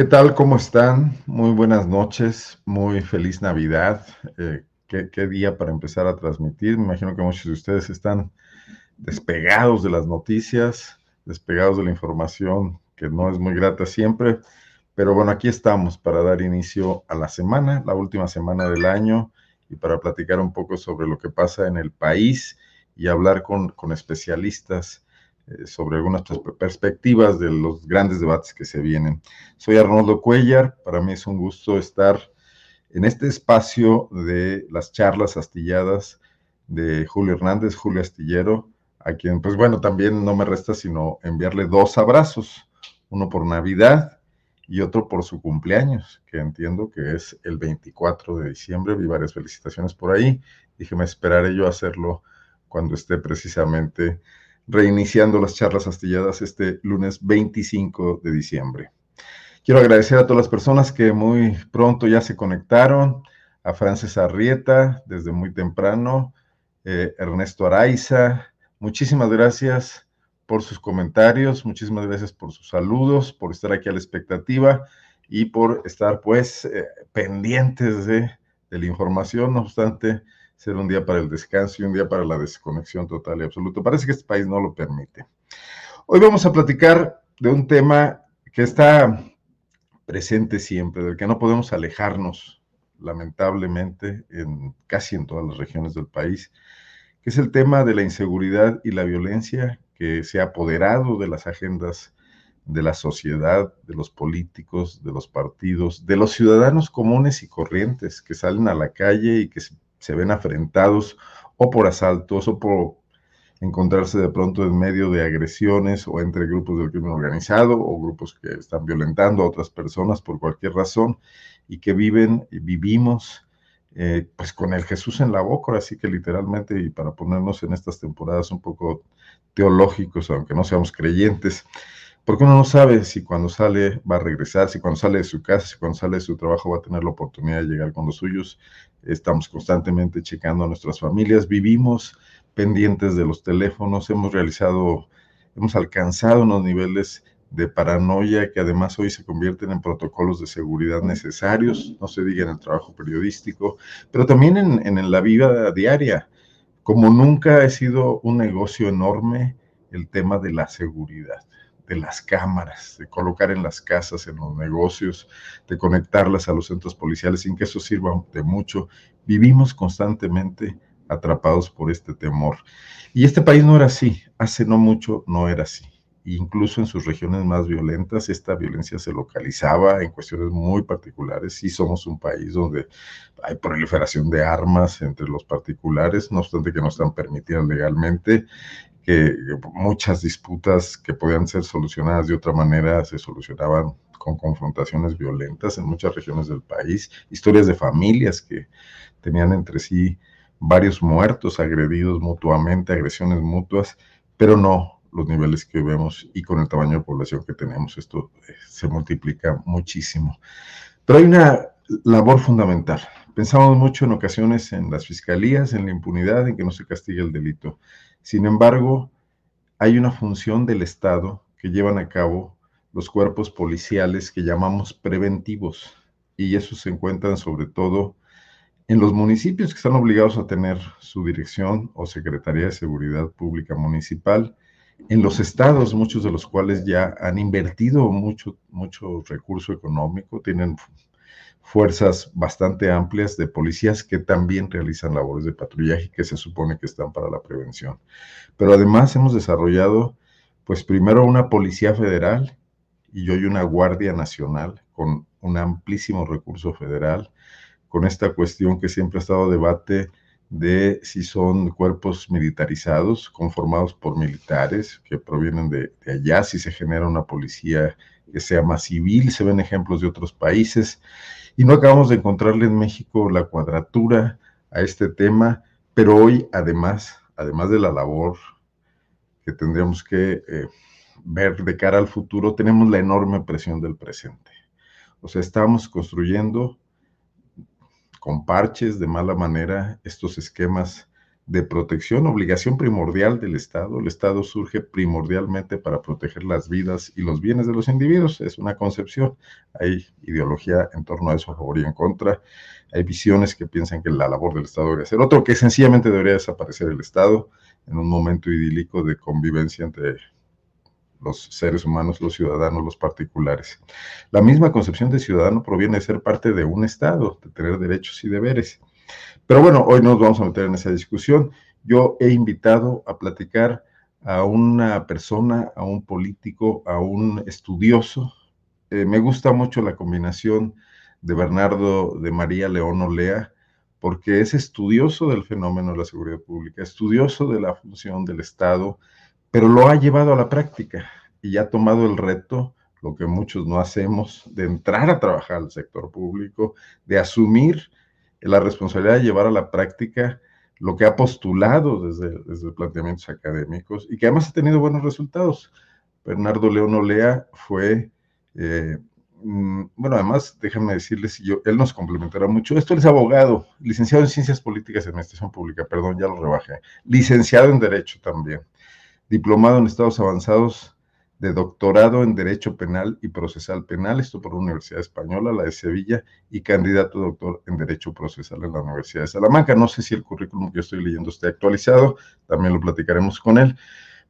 ¿Qué tal? ¿Cómo están? Muy buenas noches, muy feliz Navidad. Eh, ¿qué, ¿Qué día para empezar a transmitir? Me imagino que muchos de ustedes están despegados de las noticias, despegados de la información que no es muy grata siempre. Pero bueno, aquí estamos para dar inicio a la semana, la última semana del año, y para platicar un poco sobre lo que pasa en el país y hablar con, con especialistas sobre algunas perspectivas de los grandes debates que se vienen. Soy Arnoldo Cuellar, para mí es un gusto estar en este espacio de las charlas astilladas de Julio Hernández, Julio Astillero, a quien, pues bueno, también no me resta sino enviarle dos abrazos, uno por Navidad y otro por su cumpleaños, que entiendo que es el 24 de diciembre. Vi varias felicitaciones por ahí. Dije, me esperaré yo a hacerlo cuando esté precisamente reiniciando las charlas astilladas este lunes 25 de diciembre. Quiero agradecer a todas las personas que muy pronto ya se conectaron, a Frances Arrieta desde muy temprano, eh, Ernesto Araiza, muchísimas gracias por sus comentarios, muchísimas gracias por sus saludos, por estar aquí a la expectativa y por estar pues eh, pendientes de, de la información, no obstante, ser un día para el descanso y un día para la desconexión total y absoluta. Parece que este país no lo permite. Hoy vamos a platicar de un tema que está presente siempre, del que no podemos alejarnos, lamentablemente, en casi en todas las regiones del país, que es el tema de la inseguridad y la violencia que se ha apoderado de las agendas de la sociedad, de los políticos, de los partidos, de los ciudadanos comunes y corrientes que salen a la calle y que se se ven afrentados o por asaltos o por encontrarse de pronto en medio de agresiones o entre grupos del crimen organizado o grupos que están violentando a otras personas por cualquier razón y que viven vivimos eh, pues con el Jesús en la boca, así que literalmente y para ponernos en estas temporadas un poco teológicos, aunque no seamos creyentes, porque uno no sabe si cuando sale va a regresar, si cuando sale de su casa, si cuando sale de su trabajo va a tener la oportunidad de llegar con los suyos. Estamos constantemente checando a nuestras familias, vivimos pendientes de los teléfonos, hemos realizado, hemos alcanzado unos niveles de paranoia que además hoy se convierten en protocolos de seguridad necesarios, no se diga en el trabajo periodístico, pero también en, en la vida diaria. Como nunca ha sido un negocio enorme el tema de la seguridad de las cámaras, de colocar en las casas, en los negocios, de conectarlas a los centros policiales sin que eso sirva de mucho. Vivimos constantemente atrapados por este temor. Y este país no era así, hace no mucho no era así. Incluso en sus regiones más violentas, esta violencia se localizaba en cuestiones muy particulares. Sí somos un país donde hay proliferación de armas entre los particulares, no obstante que no están permitidas legalmente que muchas disputas que podían ser solucionadas de otra manera se solucionaban con confrontaciones violentas en muchas regiones del país, historias de familias que tenían entre sí varios muertos, agredidos mutuamente, agresiones mutuas, pero no los niveles que vemos y con el tamaño de población que tenemos, esto eh, se multiplica muchísimo. Pero hay una labor fundamental. Pensamos mucho en ocasiones en las fiscalías, en la impunidad, en que no se castigue el delito. Sin embargo, hay una función del Estado que llevan a cabo los cuerpos policiales que llamamos preventivos y esos se encuentran sobre todo en los municipios que están obligados a tener su dirección o Secretaría de Seguridad Pública Municipal, en los estados, muchos de los cuales ya han invertido mucho, mucho recurso económico, tienen fuerzas bastante amplias de policías que también realizan labores de patrullaje que se supone que están para la prevención. Pero además hemos desarrollado, pues primero una policía federal y hoy una guardia nacional con un amplísimo recurso federal con esta cuestión que siempre ha estado debate de si son cuerpos militarizados, conformados por militares que provienen de, allá, si se genera una policía que sea más civil, se ven ejemplos de otros países, y no acabamos de encontrarle en México la cuadratura a este tema, pero hoy además, además de la labor que tendríamos que eh, ver de cara al futuro, tenemos la enorme presión del presente. O sea, estamos construyendo con parches de mala manera estos esquemas de protección, obligación primordial del Estado. El Estado surge primordialmente para proteger las vidas y los bienes de los individuos. Es una concepción. Hay ideología en torno a eso a favor y en contra. Hay visiones que piensan que la labor del Estado debería ser otro, que sencillamente debería desaparecer el Estado en un momento idílico de convivencia entre los seres humanos, los ciudadanos, los particulares. La misma concepción de ciudadano proviene de ser parte de un Estado, de tener derechos y deberes. Pero bueno, hoy nos vamos a meter en esa discusión. Yo he invitado a platicar a una persona, a un político, a un estudioso. Eh, me gusta mucho la combinación de Bernardo de María León Olea, porque es estudioso del fenómeno de la seguridad pública, estudioso de la función del Estado, pero lo ha llevado a la práctica y ha tomado el reto, lo que muchos no hacemos, de entrar a trabajar al sector público, de asumir la responsabilidad de llevar a la práctica lo que ha postulado desde, desde planteamientos académicos y que además ha tenido buenos resultados. Bernardo León Olea fue, eh, mm, bueno, además, déjenme decirles, yo, él nos complementará mucho. Esto es abogado, licenciado en Ciencias Políticas y Administración Pública, perdón, ya lo rebajé, licenciado en Derecho también diplomado en estados avanzados de doctorado en Derecho Penal y Procesal Penal, esto por la Universidad Española, la de Sevilla, y candidato doctor en Derecho Procesal en la Universidad de Salamanca. No sé si el currículum que yo estoy leyendo esté actualizado, también lo platicaremos con él.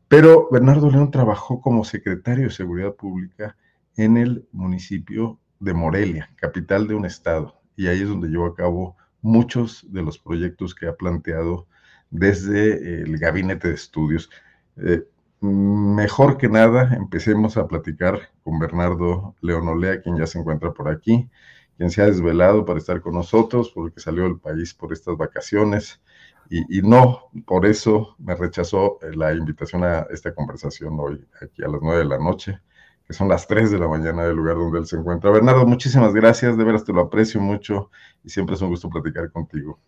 Pero Bernardo León trabajó como secretario de Seguridad Pública en el municipio de Morelia, capital de un estado, y ahí es donde llevó a cabo muchos de los proyectos que ha planteado desde el gabinete de estudios. Eh, mejor que nada, empecemos a platicar con Bernardo Leonolea, quien ya se encuentra por aquí, quien se ha desvelado para estar con nosotros porque salió del país por estas vacaciones y, no, por eso me rechazó eh, la invitación a esta conversación hoy, aquí a las nueve de la noche, que son las tres de la mañana del lugar donde él se encuentra. Bernardo, muchísimas gracias, de veras te lo aprecio mucho y siempre es un gusto platicar contigo.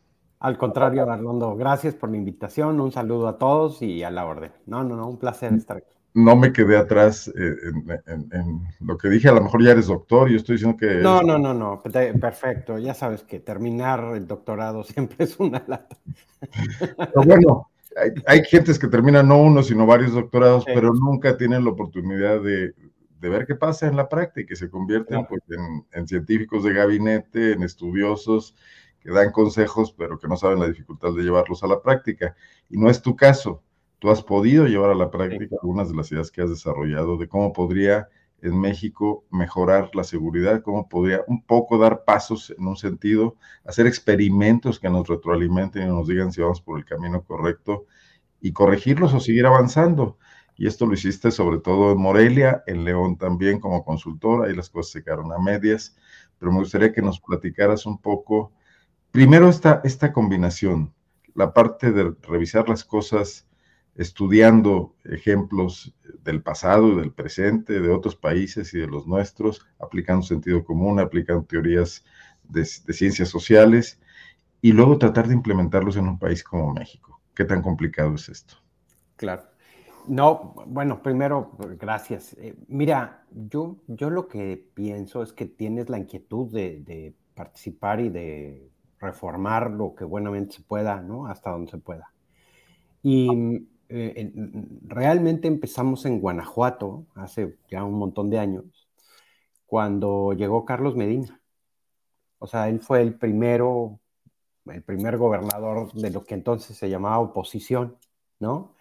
Al contrario, Arnoldo, gracias por la invitación, un saludo a todos y a la orden. No, no, no, un placer estar aquí. No me quedé atrás eh, en, lo que dije, a lo mejor ya eres doctor, yo estoy diciendo que... No, no, no, no, perfecto, ya sabes que terminar el doctorado siempre es una lata. Pero bueno, hay, gentes que terminan no uno, sino varios doctorados, pero nunca tienen la oportunidad de, ver qué pasa en la práctica y se convierten pues, en científicos de gabinete, en estudiosos que dan consejos, pero que no saben la dificultad de llevarlos a la práctica. Y no es tu caso. Tú has podido llevar a la práctica algunas de las ideas que has desarrollado de cómo podría en México mejorar la seguridad, cómo podría un poco dar pasos en un sentido, hacer experimentos que nos retroalimenten y nos digan si vamos por el camino correcto y corregirlos o seguir avanzando. Y esto lo hiciste sobre todo en Morelia, en León también como consultor, ahí las cosas se quedaron a medias, pero me gustaría que nos platicaras un poco Primero esta, esta combinación, la parte de revisar las cosas estudiando ejemplos del pasado del presente, de otros países y de los nuestros, aplicando sentido común, aplicando teorías de, ciencias sociales, y luego tratar de implementarlos en un país como México. ¿Qué tan complicado es esto? Claro. No, bueno, primero, gracias. Eh, mira, yo, yo lo que pienso es que tienes la inquietud de participar y de reformar lo que buenamente se pueda, ¿no? Hasta donde se pueda. Y eh, realmente empezamos en Guanajuato hace ya un montón de años, cuando llegó Carlos Medina. O sea, él fue el primero, el primer gobernador de lo que entonces se llamaba oposición, ¿no?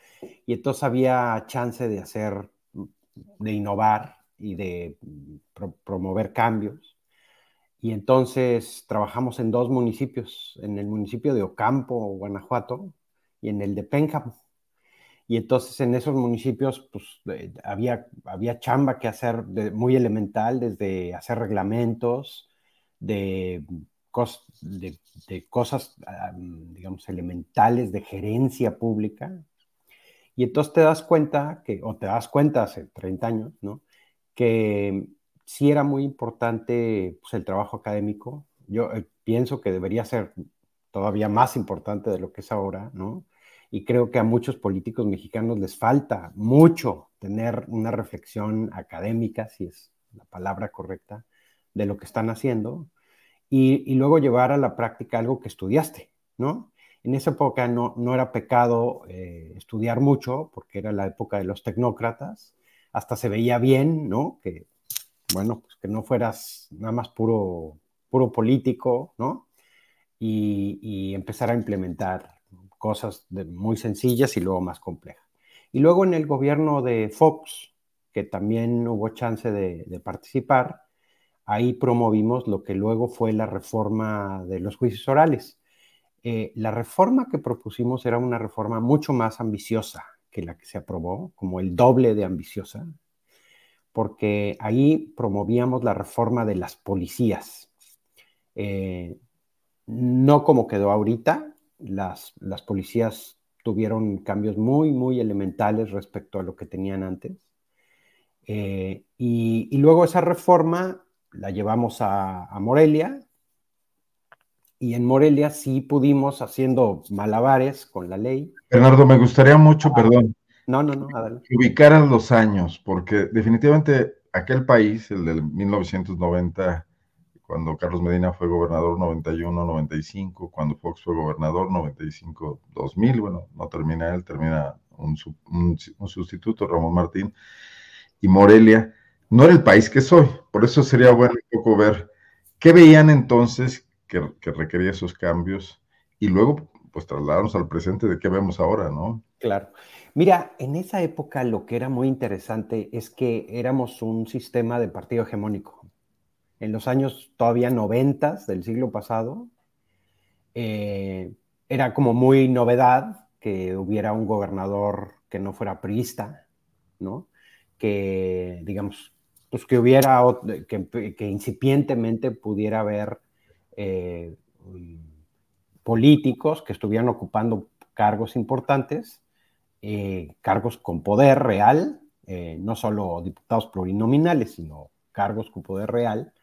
Y entonces había chance de hacer, de innovar y de promover cambios. Y entonces trabajamos en dos municipios, en el municipio de Ocampo, Guanajuato, y en el de Pénjamo. Y entonces en esos municipios pues, había, había chamba que hacer de, muy elemental, desde hacer reglamentos, de, de, de cosas, digamos, elementales de gerencia pública. Y entonces te das cuenta, que, o te das cuenta hace 30 años, ¿no? que sí era muy importante pues, el trabajo académico. Yo eh, pienso que debería ser todavía más importante de lo que es ahora, ¿no? Y creo que a muchos políticos mexicanos les falta mucho tener una reflexión académica, si es la palabra correcta, de lo que están haciendo, y, luego llevar a la práctica algo que estudiaste, ¿no? En esa época no, no era pecado eh, estudiar mucho, porque era la época de los tecnócratas, hasta se veía bien, ¿no? Que, bueno, pues que no fueras nada más puro, puro político, ¿no? Y, empezar a implementar cosas muy sencillas y luego más complejas. Y luego en el gobierno de Fox, que también hubo chance de, participar, ahí promovimos lo que luego fue la reforma de los juicios orales. Eh, la reforma que propusimos era una reforma mucho más ambiciosa, que la que se aprobó, como el doble de ambiciosa, porque ahí promovíamos la reforma de las policías. Eh, no como quedó ahorita, las, las policías tuvieron cambios muy, muy elementales respecto a lo que tenían antes. Eh, y, luego esa reforma la llevamos a, a, Morelia y en Morelia sí pudimos, haciendo malabares con la ley. Bernardo, me gustaría mucho, perdón. No, no, no, adelante. Que ubicaran los años, porque definitivamente aquel país, el del 1990, cuando Carlos Medina fue gobernador 91-95, cuando Fox fue gobernador 95-2000, bueno, no termina él, termina un, un, sustituto, Ramón Martín, y Morelia, no era el país que soy, por eso sería bueno un poco ver qué veían entonces que, requería esos cambios y luego pues trasladarnos al presente de qué vemos ahora, ¿no? Claro. Mira, en esa época lo que era muy interesante es que éramos un sistema de partido hegemónico. En los años todavía noventas del siglo pasado, eh, era como muy novedad que hubiera un gobernador que no fuera priista, ¿no? Que, digamos, pues que hubiera, que, incipientemente pudiera haber eh, políticos que estuvieran ocupando cargos importantes, eh, cargos con poder real, eh, no solo diputados plurinominales, sino cargos con poder real,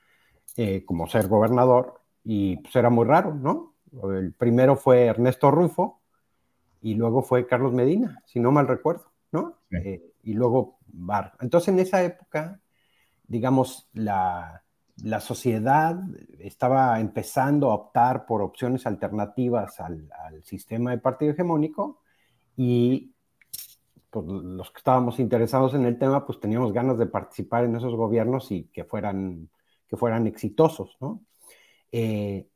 como ser gobernador, y pues era muy raro, ¿no? El primero fue Ernesto Rufo y luego fue Carlos Medina, si no mal recuerdo, ¿no? y luego Bar. Entonces en esa época, digamos, la, la sociedad estaba empezando a optar por opciones alternativas al, sistema de partido hegemónico y pues, los que estábamos interesados en el tema, pues teníamos ganas de participar en esos gobiernos y que fueran, que fueran exitosos, ¿no? Eh,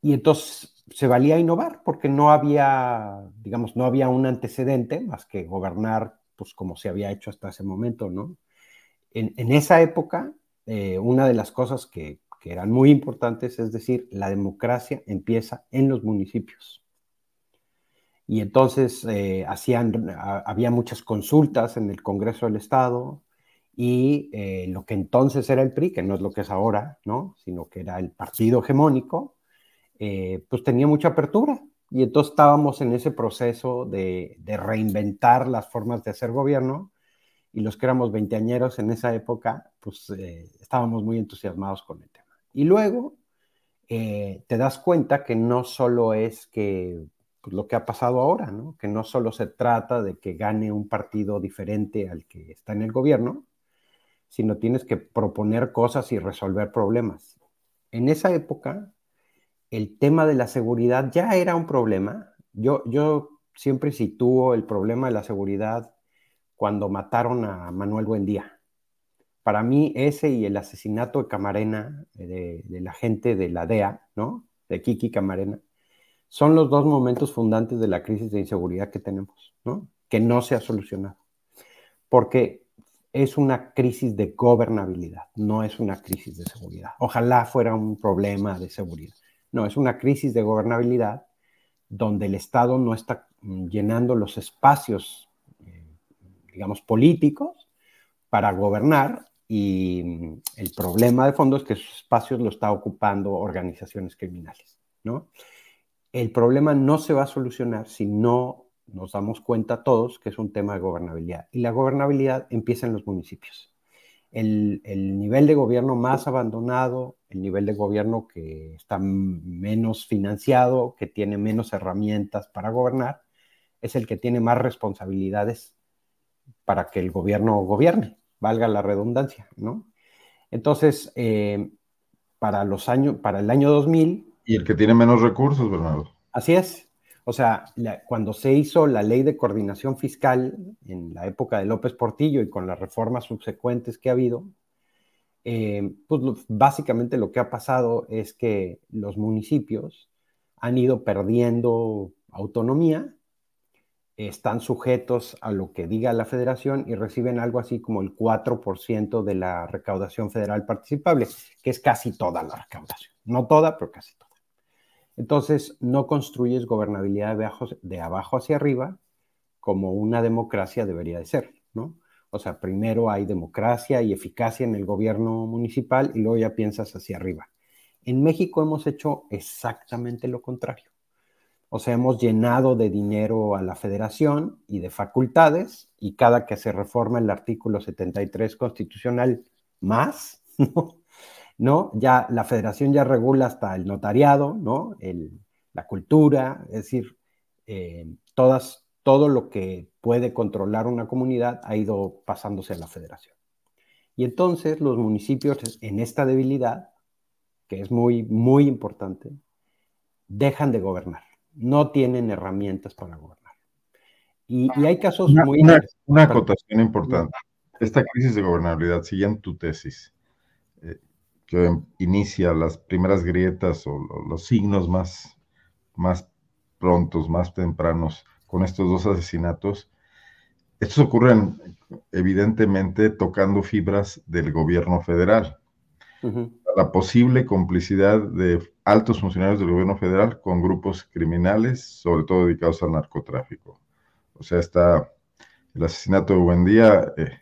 y entonces se valía innovar porque no había, digamos, no había un antecedente más que gobernar, pues como se había hecho hasta ese momento, ¿no? En, esa época eh, una de las cosas que, eran muy importantes, es decir, la democracia empieza en los municipios. Y entonces eh, hacían, había muchas consultas en el Congreso del Estado y eh, lo que entonces era el PRI, que no es lo que es ahora, ¿no? sino que era el partido hegemónico, pues tenía mucha apertura. Y entonces estábamos en ese proceso de, de reinventar las formas de hacer gobierno y los que éramos veinteañeros en esa época, pues eh, estábamos muy entusiasmados con el tema. Y luego eh, te das cuenta que no solo es que pues, lo que ha pasado ahora, ¿no? que no solo se trata de que gane un partido diferente al que está en el gobierno, sino tienes que proponer cosas y resolver problemas. En esa época, el tema de la seguridad ya era un problema. Yo, yo siempre sitúo el problema de la seguridad cuando mataron a Manuel Buendía. Para mí, ese y el asesinato de Camarena, de, la gente de la DEA, ¿no? De Kiki Camarena, son los dos momentos fundantes de la crisis de inseguridad que tenemos, ¿no? Que no se ha solucionado. Porque es una crisis de gobernabilidad, no es una crisis de seguridad. Ojalá fuera un problema de seguridad. No, es una crisis de gobernabilidad donde el Estado no está llenando los espacios, eh, digamos, políticos para gobernar y el problema de fondo es que esos espacios lo está ocupando organizaciones criminales, ¿no? El problema no se va a solucionar si no nos damos cuenta todos que es un tema de gobernabilidad. Y la gobernabilidad empieza en los municipios. El, el, nivel de gobierno más abandonado, el nivel de gobierno que está menos financiado, que tiene menos herramientas para gobernar, es el que tiene más responsabilidades para que el gobierno gobierne, valga la redundancia, ¿no? Entonces, eh, para los años, para el año 2000... Y el que tiene menos recursos, Bernardo. Así es. O sea, cuando se hizo la ley de coordinación fiscal en la época de López Portillo y con las reformas subsecuentes que ha habido, eh, pues básicamente lo que ha pasado es que los municipios han ido perdiendo autonomía, están sujetos a lo que diga la federación y reciben algo así como el 4% de la recaudación federal participable, que es casi toda la recaudación. No toda, pero casi toda. Entonces, no construyes gobernabilidad de abajo, hacia arriba como una democracia debería de ser, ¿no? O sea, primero hay democracia y eficacia en el gobierno municipal y luego ya piensas hacia arriba. En México hemos hecho exactamente lo contrario. O sea, hemos llenado de dinero a la federación y de facultades y cada que se reforma el artículo 73 constitucional más, ¿no? ¿No? Ya la federación ya regula hasta el notariado, ¿no? la cultura, es decir, eh, todas, todo lo que puede controlar una comunidad ha ido pasándose a la federación. Y entonces los municipios en esta debilidad, que es muy, muy importante, dejan de gobernar, no tienen herramientas para gobernar. Y, hay casos muy... Una, una acotación importante. Esta crisis de gobernabilidad, siguiendo tu tesis, que inicia las primeras grietas o los signos más, más prontos, más tempranos con estos dos asesinatos, estos ocurren evidentemente tocando fibras del gobierno federal. La posible complicidad de altos funcionarios del gobierno federal con grupos criminales, sobre todo dedicados al narcotráfico. O sea, está el asesinato de Buendía, eh,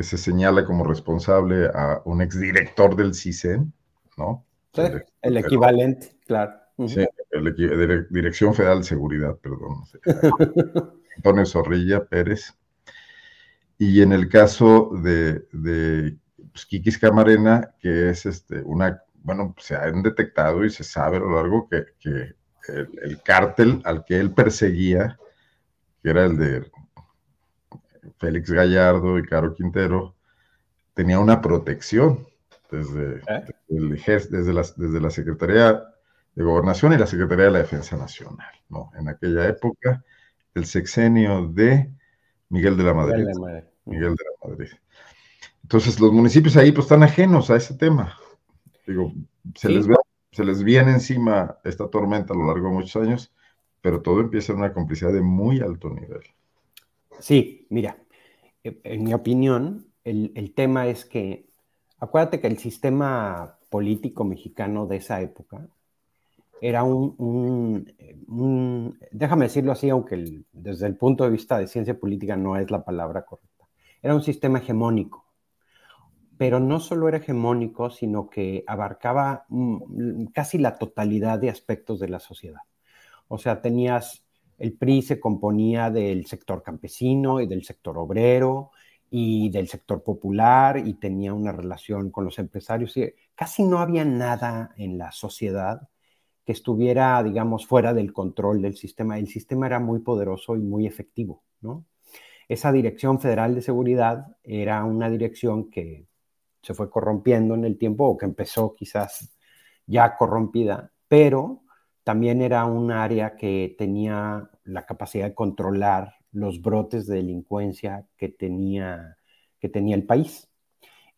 que se señala como responsable a un exdirector del CISEN, ¿no? Sí, el, equivalente, claro. Sí, el, Dirección Federal de Seguridad, perdón. Antonio Zorrilla Pérez. Y en el caso de, de pues, Kikis Camarena, que es este, una, bueno, se han detectado y se sabe a lo largo que, que el, el, cártel al que él perseguía, que era el de Félix Gallardo y Caro Quintero, tenía una protección desde, ¿Eh? desde, la, desde la Secretaría de Gobernación y la Secretaría de la Defensa Nacional, ¿no? En aquella época, el sexenio de Miguel de la Madrid. Miguel de la Madrid. Entonces, los municipios ahí pues están ajenos a ese tema. Digo, se, les, se les viene encima esta tormenta a lo largo de muchos años, pero todo empieza en una complicidad de muy alto nivel. Sí, mira, en mi opinión, el, tema es que, acuérdate que el sistema político mexicano de esa época era un, déjame decirlo así, aunque desde el punto de vista de ciencia política no es la palabra correcta, era un sistema hegemónico, pero no solo era hegemónico, sino que abarcaba mm, casi la totalidad de aspectos de la sociedad. O sea, tenías el PRI se componía del sector campesino y del sector obrero y del sector popular y tenía una relación con los empresarios. Y casi no había nada en la sociedad que estuviera, digamos, fuera del control del sistema. El sistema era muy poderoso y muy efectivo, ¿no? Esa Dirección Federal de Seguridad era una dirección que se fue corrompiendo en el tiempo o que empezó quizás ya corrompida, pero también era un área que tenía la capacidad de controlar los brotes de delincuencia que tenía, que tenía el país.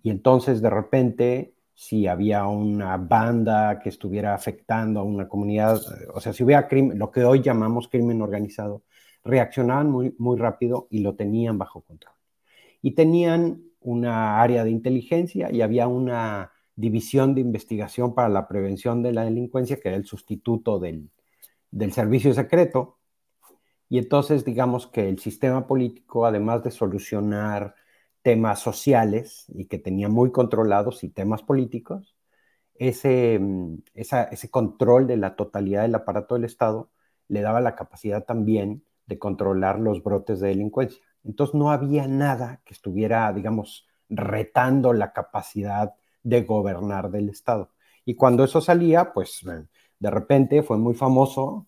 Y entonces de repente, si había una banda que estuviera afectando a una comunidad, o sea, si hubiera crimen, lo que hoy llamamos crimen organizado, reaccionaban muy, muy rápido y lo tenían bajo control. Y tenían una área de inteligencia y había una división de investigación para la prevención de la delincuencia, que era el sustituto del, del servicio secreto. Y entonces, digamos que el sistema político, además de solucionar temas sociales y que tenía muy controlados y temas políticos, ese, mm, ese control de la totalidad del aparato del Estado le daba la capacidad también de controlar los brotes de delincuencia. Entonces no había nada que estuviera, digamos, retando la capacidad de gobernar del Estado. Y cuando eso salía, pues de repente fue muy famoso,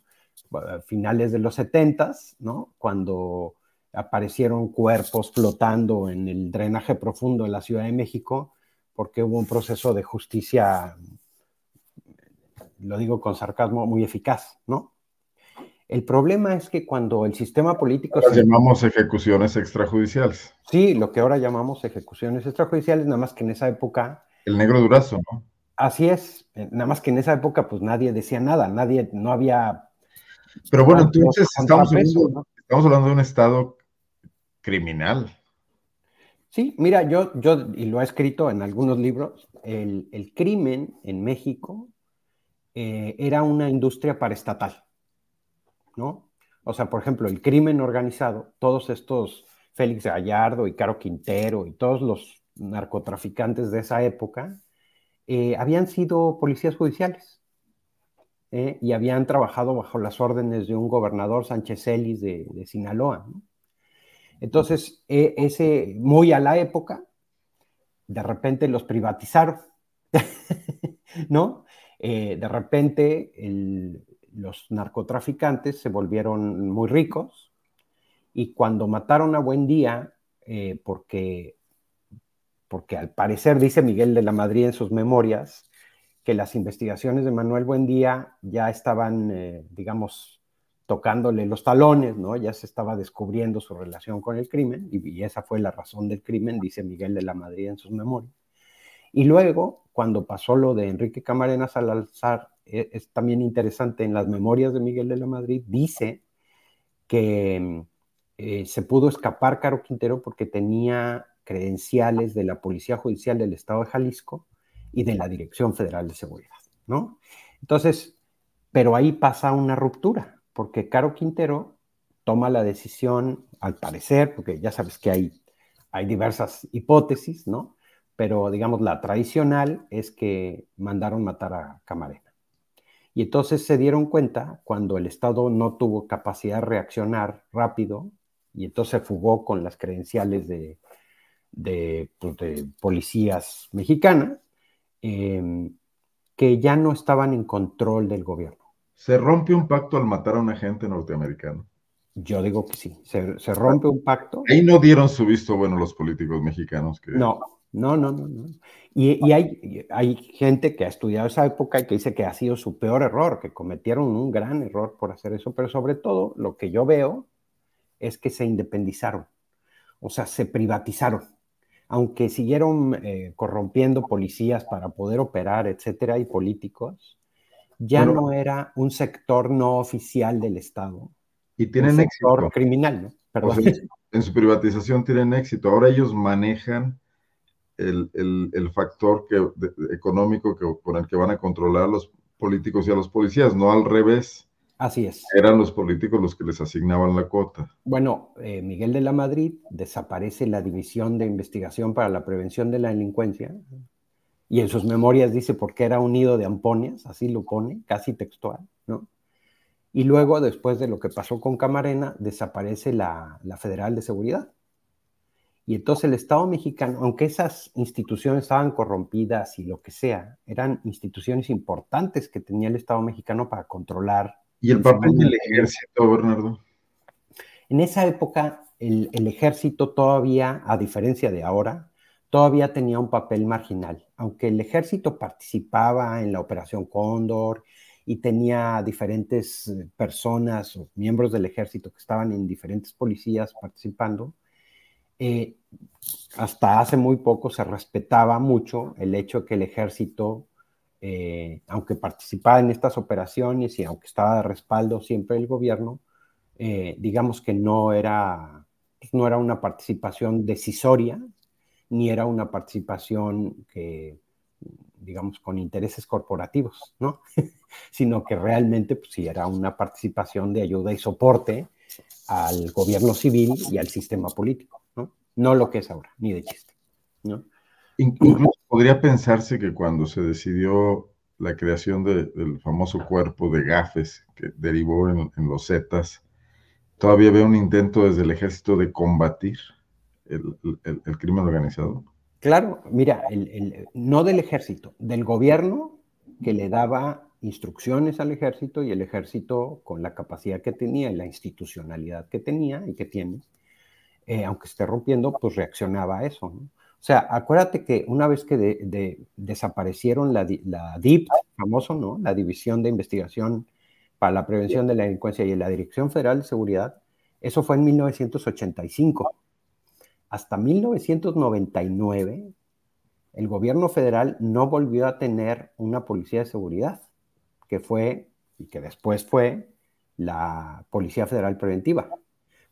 a finales de los 70, ¿no? Cuando aparecieron cuerpos flotando en el drenaje profundo de la Ciudad de México, porque hubo un proceso de justicia, lo digo con sarcasmo, muy eficaz, ¿no? El problema es que cuando el sistema político... Las llamamos ejecuciones extrajudiciales. Sí, lo que ahora llamamos ejecuciones extrajudiciales, nada más que en esa época... El negro durazo, ¿no? Así es, nada más que en esa época pues nadie decía nada, nadie, no había... Pero bueno, entonces estamos hablando de un estado criminal. Sí, mira, yo, yo, y lo he escrito en algunos libros, el, crimen en México eh, era una industria paraestatal, ¿no? O sea, por ejemplo, el crimen organizado, todos estos Félix Gallardo y Caro Quintero y todos los narcotraficantes de esa época, eh, habían sido policías judiciales eh, y habían trabajado bajo las órdenes de un gobernador Sánchez Ellis de, de Sinaloa. Entonces, e, ese, muy a la época, de repente los privatizaron, ¿no? Eh, de repente los narcotraficantes se volvieron muy ricos y cuando mataron a Buendía, porque, porque al parecer dice Miguel de la Madrid en sus memorias, que las investigaciones de Manuel Buendía ya estaban, eh, digamos, tocándole los talones, ¿no? Ya se estaba descubriendo su relación con el crimen y, esa fue la razón del crimen, dice Miguel de la Madrid en sus memorias. Y luego, cuando pasó lo de Enrique Camarena Salazar, e, es, también interesante, en las memorias de Miguel de la Madrid, dice que eh, se pudo escapar Caro Quintero porque tenía credenciales de la Policía Judicial del Estado de Jalisco y de la Dirección Federal de Seguridad, ¿no? Entonces, pero ahí pasa una ruptura, porque Caro Quintero toma la decisión, al parecer, porque ya sabes que hay, hay diversas hipótesis, ¿no? Pero digamos, la tradicional es que mandaron matar a Camarena. Y entonces se dieron cuenta cuando el Estado no tuvo capacidad de reaccionar rápido y entonces fugó con las credenciales de, de, pues, policías mexicanas, em, que ya no estaban en control del gobierno. ¿Se rompe un pacto al matar a un agente norteamericano? Yo digo que sí, se, rompe un pacto. Ahí no dieron su visto bueno los políticos mexicanos. Que... No, no, no, no. no. Y, hay, hay, gente que ha estudiado esa época y que dice que ha sido su peor error, que cometieron un gran error por hacer eso, pero sobre todo lo que yo veo es que se independizaron, o sea, se privatizaron. Aunque siguieron eh, corrompiendo policías para poder operar, etcétera, y políticos, ya no era un sector no oficial del Estado. Y tienen un sector criminal, ¿no? Perdón. en su privatización tienen éxito. Ahora ellos manejan el, factor que, económico que, con el que van a controlar a los políticos y a los policías, no al revés. Así es. Eran los políticos los que les asignaban la cuota. Bueno, eh, Miguel de la Madrid desaparece la División de Investigación para la Prevención de la Delincuencia, y en sus memorias dice porque era un nido de amponias, así lo pone, casi textual, ¿no? Y luego, después de lo que pasó con Camarena, desaparece la, Federal de Seguridad. Y entonces el Estado mexicano, aunque esas instituciones estaban corrompidas y lo que sea, eran instituciones importantes que tenía el Estado mexicano para controlar. ¿Y el papel del ejército, Bernardo? En esa época, el, el ejército todavía, a diferencia de ahora, todavía tenía un papel marginal, aunque el ejército participaba en la Operación Cóndor y tenía diferentes eh, personas o miembros del ejército que estaban en diferentes policías participando, eh, hasta hace muy poco se respetaba mucho el hecho de que el ejército, eh, aunque participaba en estas operaciones y aunque estaba de respaldo siempre del gobierno, digamos que no era, pues, no era una participación decisoria, ni era una participación que digamos, con intereses corporativos, ¿no? Sino que realmente, pues sí, era una participación de ayuda y soporte al gobierno civil y al sistema político, ¿no? No lo que es ahora, ni de chiste, ¿no? Incluso podría pensarse que cuando se decidió la creación del famoso cuerpo de gafes que derivó en, los Zetas, todavía había un intento desde el ejército de combatir el crimen organizado. Claro, mira, el, no del ejército, del gobierno que le daba instrucciones al ejército y el ejército con la capacidad que tenía y la institucionalidad que tenía y que tiene, eh, aunque esté rompiendo, pues reaccionaba a eso. O sea, acuérdate que una vez que desaparecieron la, la DIP, famoso, ¿no? La División de Investigación para la Prevención de la Delincuencia y la Dirección Federal de Seguridad, eso fue en 1985 hasta 1999, el gobierno federal no volvió a tener una policía de seguridad, que fue, y que después fue, la Policía Federal Preventiva.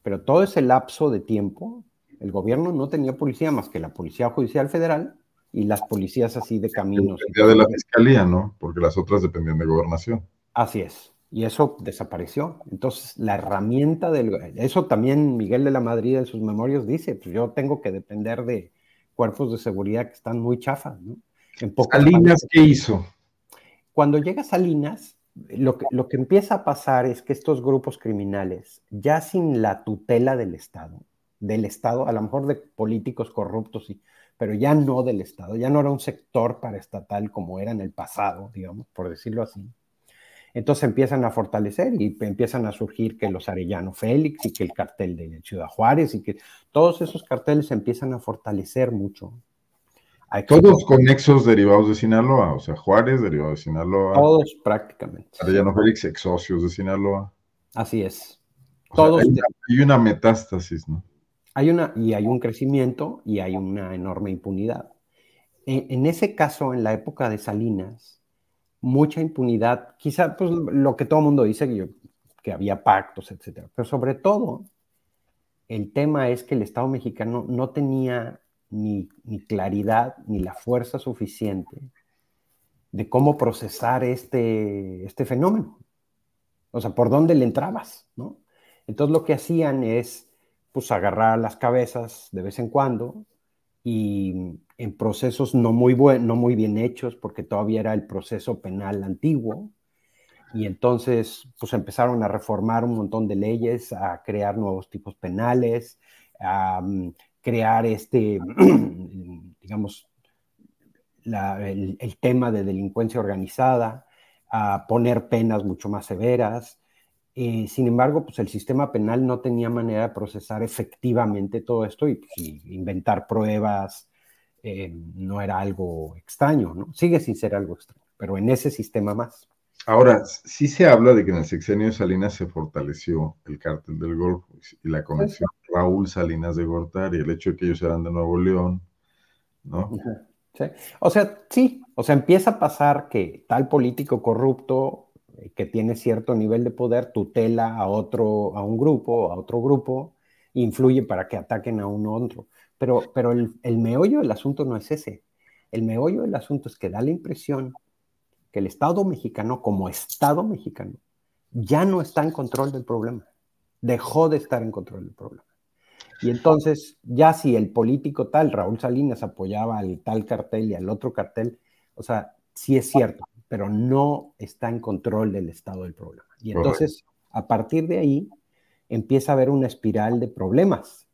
Pero todo ese lapso de tiempo, el gobierno no tenía policía más que la Policía Judicial Federal y las policías así de caminos. Dependía de la Fiscalía, ¿no? Porque las otras dependían de gobernación. Así es y eso desapareció. Entonces, la herramienta del... Eso también Miguel de la Madrid en sus memorias dice, pues yo tengo que depender de cuerpos de seguridad que están muy chafas, ¿no? En Salinas, ¿qué hizo? Cuando llega Salinas, lo que, lo que empieza a pasar es que estos grupos criminales, ya sin la tutela del Estado, del Estado, a lo mejor de políticos corruptos, sí, pero ya no del Estado, ya no era un sector paraestatal como era en el pasado, digamos, por decirlo así, entonces empiezan a fortalecer y empiezan a surgir que los Arellano Félix y que el cartel de Ciudad Juárez y que todos esos carteles empiezan a fortalecer mucho. Todos con nexos derivados de Sinaloa, o sea, Juárez derivado de Sinaloa. Todos prácticamente. Arellano Félix, ex socios de Sinaloa. Así es. todos hay, una, metástasis, ¿no? Hay una, y hay un crecimiento y hay una enorme impunidad. en ese caso, en la época de Salinas, mucha impunidad, quizá pues lo que todo el mundo dice, que, había pactos, etcétera, pero sobre todo el tema es que el Estado mexicano no tenía ni, claridad ni la fuerza suficiente de cómo procesar este, este fenómeno. O sea, por dónde le entrabas, ¿no? Entonces lo que hacían es, pues, agarrar las cabezas de vez en cuando y en procesos no muy, no muy bien hechos, porque todavía era el proceso penal antiguo, y entonces pues empezaron a reformar un montón de leyes, a crear nuevos tipos penales, a mm, crear este, digamos, el, tema de delincuencia organizada, a poner penas mucho más severas, eh, sin embargo, pues el sistema penal no tenía manera de procesar efectivamente todo esto y, pues, inventar pruebas eh, no era algo extraño, ¿no? Sigue sin ser algo extraño, pero en ese sistema más. Ahora, sí se habla de que en el sexenio de Salinas se fortaleció el cártel del Golfo y la conexión Raúl Salinas de Gortari, el hecho de que ellos eran de Nuevo León, ¿no? Sí. O sea, sí, o sea, empieza a pasar que tal político corrupto que tiene cierto nivel de poder tutela a otro, a un grupo, a otro grupo, influye para que ataquen a uno otro. Pero, pero el, el meollo del asunto no es ese. El meollo del asunto es que da la impresión que el Estado mexicano, como Estado mexicano, ya no está en control del problema. Dejó de estar en control del problema. Y entonces, ya si el político tal, Raúl Salinas, apoyaba al tal cartel y al otro cartel, o sea, sí es cierto, pero no está en control del estado del problema. Y entonces, a partir de ahí, empieza a haber una espiral de problemas.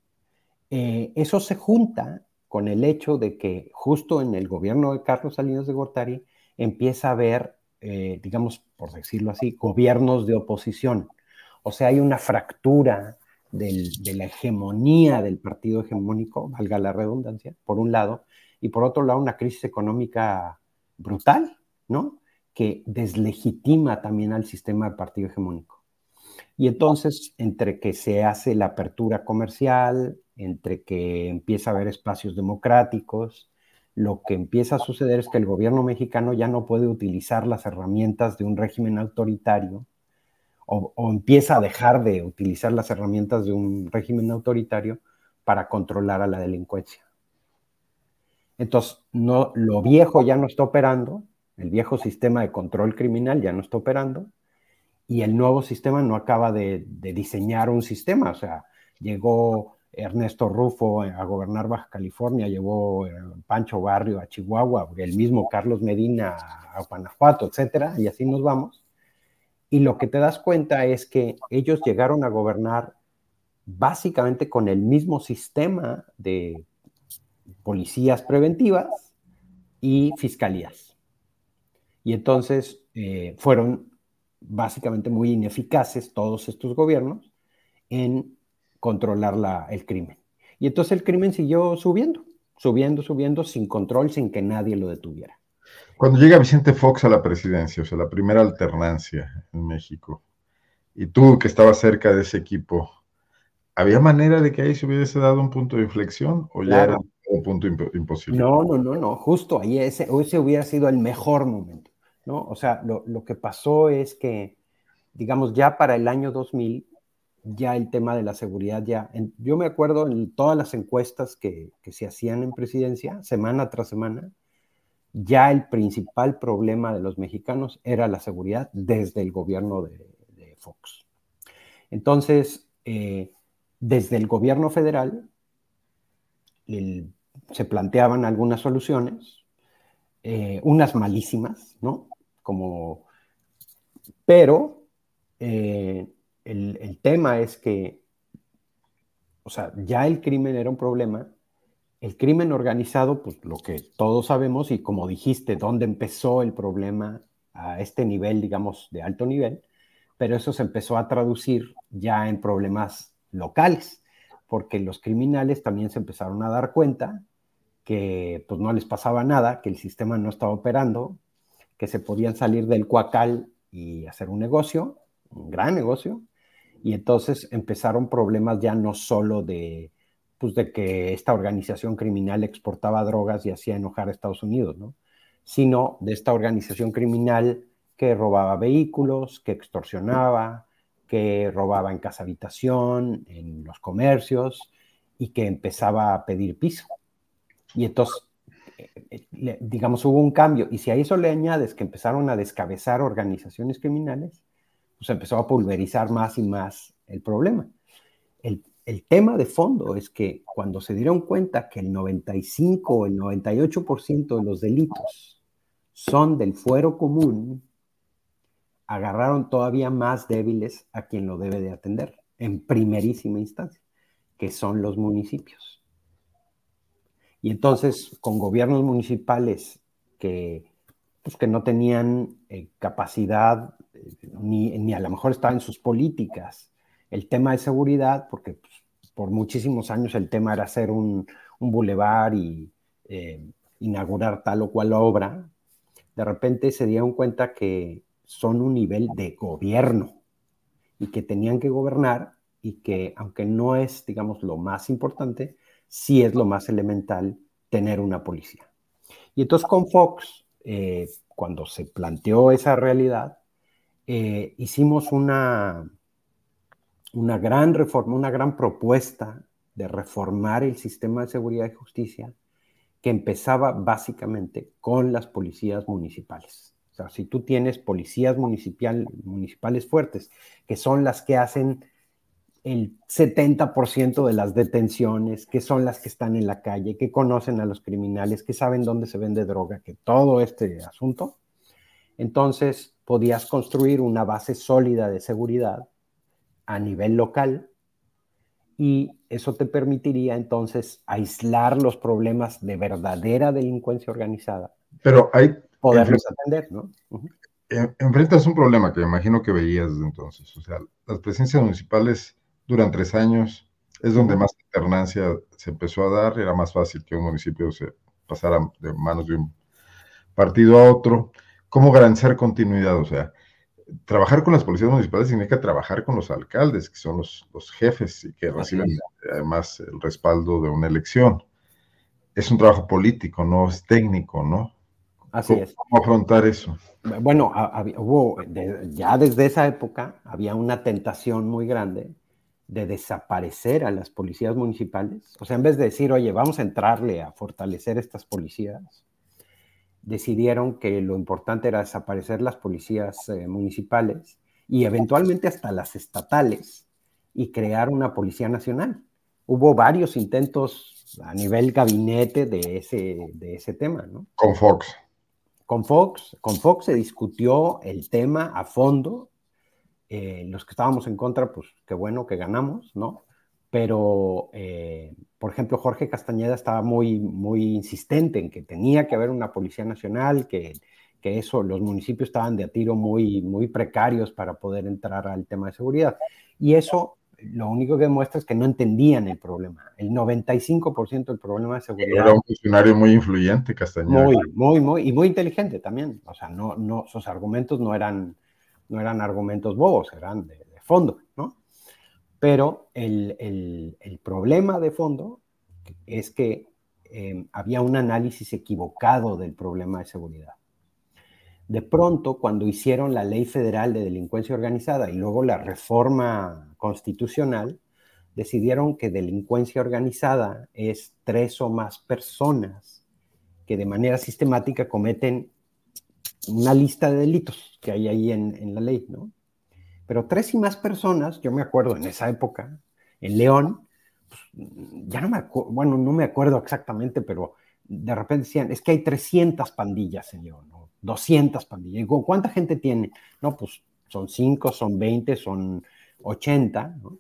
Eh, eso se junta con el hecho de que justo en el gobierno de Carlos Salinas de Gortari empieza a haber, eh, digamos, por decirlo así, gobiernos de oposición. O sea, hay una fractura de la hegemonía del partido hegemónico, valga la redundancia, por un lado, y por otro lado una crisis económica brutal, ¿no? Que deslegitima también al sistema de partido hegemónico. Y entonces, entre que se hace la apertura comercial, entre que empieza a haber espacios democráticos, lo que empieza a suceder es que el gobierno mexicano ya no puede utilizar las herramientas de un régimen autoritario o, empieza a dejar de utilizar las herramientas de un régimen autoritario para controlar a la delincuencia. Entonces, no, lo viejo ya no está operando, el viejo sistema de control criminal ya no está operando y el nuevo sistema no acaba de, diseñar un sistema. O sea, llegó Ernesto Rufo a gobernar Baja California, llevó eh, Pancho Barrio a Chihuahua, el mismo Carlos Medina a Guanajuato, etcétera, y así nos vamos. Y lo que te das cuenta es que ellos llegaron a gobernar básicamente con el mismo sistema de policías preventivas y fiscalías. Y entonces eh, fueron básicamente muy ineficaces todos estos gobiernos en controlar la, el crimen. Y entonces el crimen siguió subiendo, subiendo, subiendo, sin control, sin que nadie lo detuviera. Cuando llega Vicente Fox a la presidencia, o sea, la primera alternancia en México, y tú que estabas cerca de ese equipo, ¿había manera de que ahí se hubiese dado un punto de inflexión o ya era un punto imposible? No, no, no, no, justo ahí ese, ese hubiera sido el mejor momento, ¿no? O sea, lo, lo que pasó es que, digamos, ya para el año 2000, ya el tema de la seguridad, ya, yo me acuerdo en todas las encuestas que, que se hacían en presidencia, semana tras semana, ya el principal problema de los mexicanos era la seguridad desde el gobierno de, Fox. Entonces, eh, desde el gobierno federal se planteaban algunas soluciones, eh, unas malísimas, ¿no? Como, pero eh, el, el tema es que, o sea, ya el crimen era un problema. El crimen organizado, pues lo que todos sabemos y como dijiste, dónde empezó el problema a este nivel, digamos, de alto nivel, pero eso se empezó a traducir ya en problemas locales, porque los criminales también se empezaron a dar cuenta que pues no les pasaba nada, que el sistema no estaba operando, que se podían salir del cuacal y hacer un negocio, un gran negocio, y entonces empezaron problemas ya no solo de pues, de que esta organización criminal exportaba drogas y hacía enojar a Estados Unidos, ¿no? Sino de esta organización criminal que robaba vehículos, que extorsionaba, que robaba en casa habitación, en los comercios y que empezaba a pedir piso. Y entonces, digamos, hubo un cambio. Y si a eso le añades que empezaron a descabezar organizaciones criminales, pues empezó a pulverizar más y más el problema. El, el tema de fondo es que cuando se dieron cuenta que el 95 o el 98% de los delitos son del fuero común, agarraron todavía más débiles a quien lo debe de atender en primerísima instancia, que son los municipios. Y entonces, con gobiernos municipales que, pues, que no tenían eh, capacidad, eh, ni, ni, a lo mejor estaban en sus políticas, el tema de seguridad, porque pues, por muchísimos años el tema era hacer un, un bulevar y eh, inaugurar tal o cual obra, de repente se dieron cuenta que son un nivel de gobierno y que tenían que gobernar y que aunque no es, digamos, lo más importante, sí es lo más elemental tener una policía. Y entonces con Fox, eh, cuando se planteó esa realidad, eh, hicimos una, una gran reforma, una gran propuesta de reformar el sistema de seguridad y justicia que empezaba básicamente con las policías municipales. O sea, si tú tienes policías municipal, municipales fuertes, que son las que hacen el 70% de las detenciones, que son las que están en la calle, que conocen a los criminales, que saben dónde se vende droga, que todo este asunto, entonces podías construir una base sólida de seguridad a nivel local y eso te permitiría entonces aislar los problemas de verdadera delincuencia organizada. Pero hay... Poderlos atender, ¿no? Enfrentas un problema que me imagino que veías desde entonces. O sea, las presencias municipales duran tres años, es donde más alternancia se empezó a dar, era más fácil que un municipio se pasara de manos de un partido a otro. ¿cómo garantizar continuidad? O sea, trabajar con las policías municipales significa trabajar con los alcaldes, que son los, los jefes y que reciben además el respaldo de una elección. Es un trabajo político, no es técnico, ¿no? Así ¿Cómo, es. ¿Cómo afrontar eso? Bueno, hubo, ya desde esa época había una tentación muy grande de desaparecer a las policías municipales. O sea, en vez de decir, oye, vamos a entrarle a fortalecer estas policías, decidieron que lo importante era desaparecer las policías eh, municipales y eventualmente hasta las estatales y crear una policía nacional. Hubo varios intentos a nivel gabinete de ese, de ese tema, ¿no? Con Fox. Con Fox, con Fox se discutió el tema a fondo. Eh, los que estábamos en contra, pues qué bueno que ganamos, ¿no? Pero, eh, por ejemplo, Jorge Castañeda estaba muy, muy insistente en que tenía que haber una policía nacional, que, que eso, los municipios estaban de a tiro muy, muy precarios para poder entrar al tema de seguridad. Y eso lo único que demuestra es que no entendían el problema. El 95% del problema de seguridad. Era un funcionario muy influyente, Castañeda. Muy, muy, muy, y muy inteligente también. O sea, no, no, sus argumentos no eran, no eran argumentos bobos, eran de, fondo, ¿no? Pero el, el, el, problema de fondo es que eh, había un análisis equivocado del problema de seguridad. De pronto, cuando hicieron la ley federal de delincuencia organizada y luego la reforma constitucional, decidieron que delincuencia organizada es tres o más personas que de manera sistemática cometen una lista de delitos que hay ahí en, en la ley, ¿no? Pero tres y más personas, yo me acuerdo en esa época, en León, pues, ya no me acuerdo, bueno, no me acuerdo exactamente, pero de repente decían, es que hay 300 pandillas en León, ¿no? 200 pandillas. ¿cuánta gente tiene? No, pues son 5, son 20, son 80, ¿no?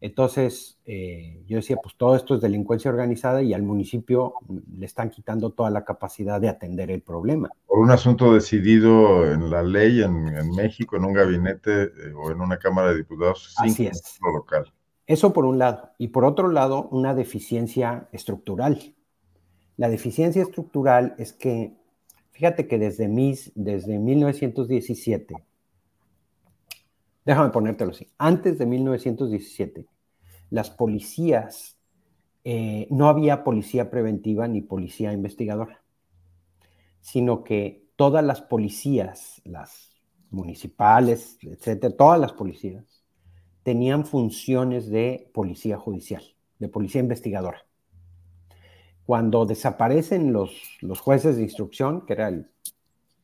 Entonces, eh, yo decía, pues todo esto es delincuencia organizada y al municipio le están quitando toda la capacidad de atender el problema. Por un asunto decidido en la ley en, en México, en un gabinete eh, o en una Cámara de Diputados, sin Así es. local. Eso por un lado. Y por otro lado, una deficiencia estructural. La deficiencia estructural es que, fíjate que desde, mis, desde 1917, déjame ponértelo así, antes de 1917, las policías, eh, no había policía preventiva ni policía investigadora, sino que todas las policías, las municipales, etcétera, todas las policías, tenían funciones de policía judicial, de policía investigadora. Cuando desaparecen los, los jueces de instrucción, que era el,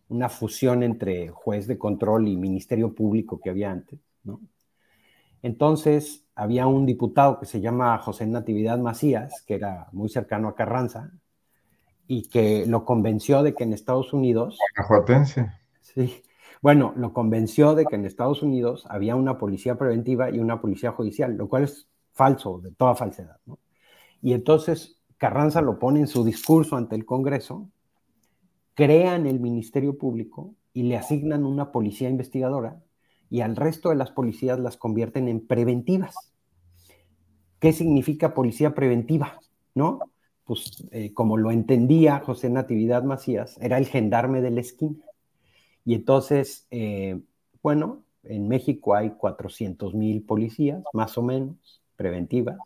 una fusión entre juez de control y ministerio público que había antes, ¿no? Entonces había un diputado que se llama José Natividad Macías, que era muy cercano a Carranza, y que lo convenció de que en Estados Unidos... Guanajuatense. Sí, bueno, lo convenció de que en Estados Unidos había una policía preventiva y una policía judicial, lo cual es falso, de toda falsedad. ¿no? Y entonces Carranza lo pone en su discurso ante el Congreso, crean el Ministerio Público y le asignan una policía investigadora y al resto de las policías las convierten en preventivas. ¿Qué significa policía preventiva? ¿No? Pues eh, como lo entendía José Natividad Macías, era el gendarme de la esquina. Y entonces, eh, bueno, en México hay 400 mil policías, más o menos, preventivas.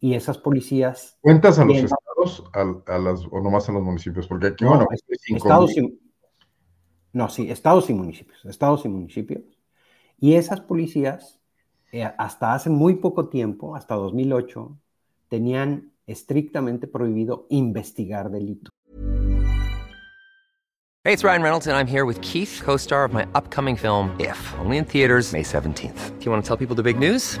Y esas policías... ¿Cuentas a los tienen... estados a, a las, o nomás a los municipios? Porque aquí, no, bueno, estados y, no, sí, estados y municipios, estados y municipios. Y esas policías, eh, hasta hace muy poco tiempo, hasta 2008, tenían estrictamente prohibido investigar delitos. Hey, it's Ryan Reynolds, and I'm here with Keith, co star of my upcoming film, If, only in theaters, May 17th. Do you want to tell people the big news?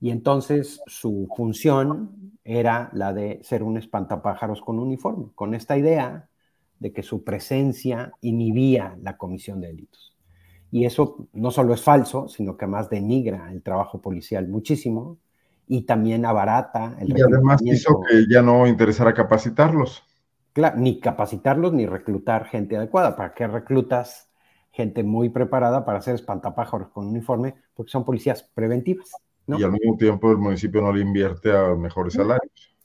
Y entonces su función era la de ser un espantapájaros con uniforme, con esta idea de que su presencia inhibía la comisión de delitos. Y eso no solo es falso, sino que además denigra el trabajo policial muchísimo y también abarata el Y además hizo que ya no interesara capacitarlos. Claro, ni capacitarlos ni reclutar gente adecuada. ¿Para qué reclutas gente muy preparada para hacer espantapájaros con uniforme? Porque son policías preventivas. Y al mismo tiempo el municipio no le invierte a mejores salarios.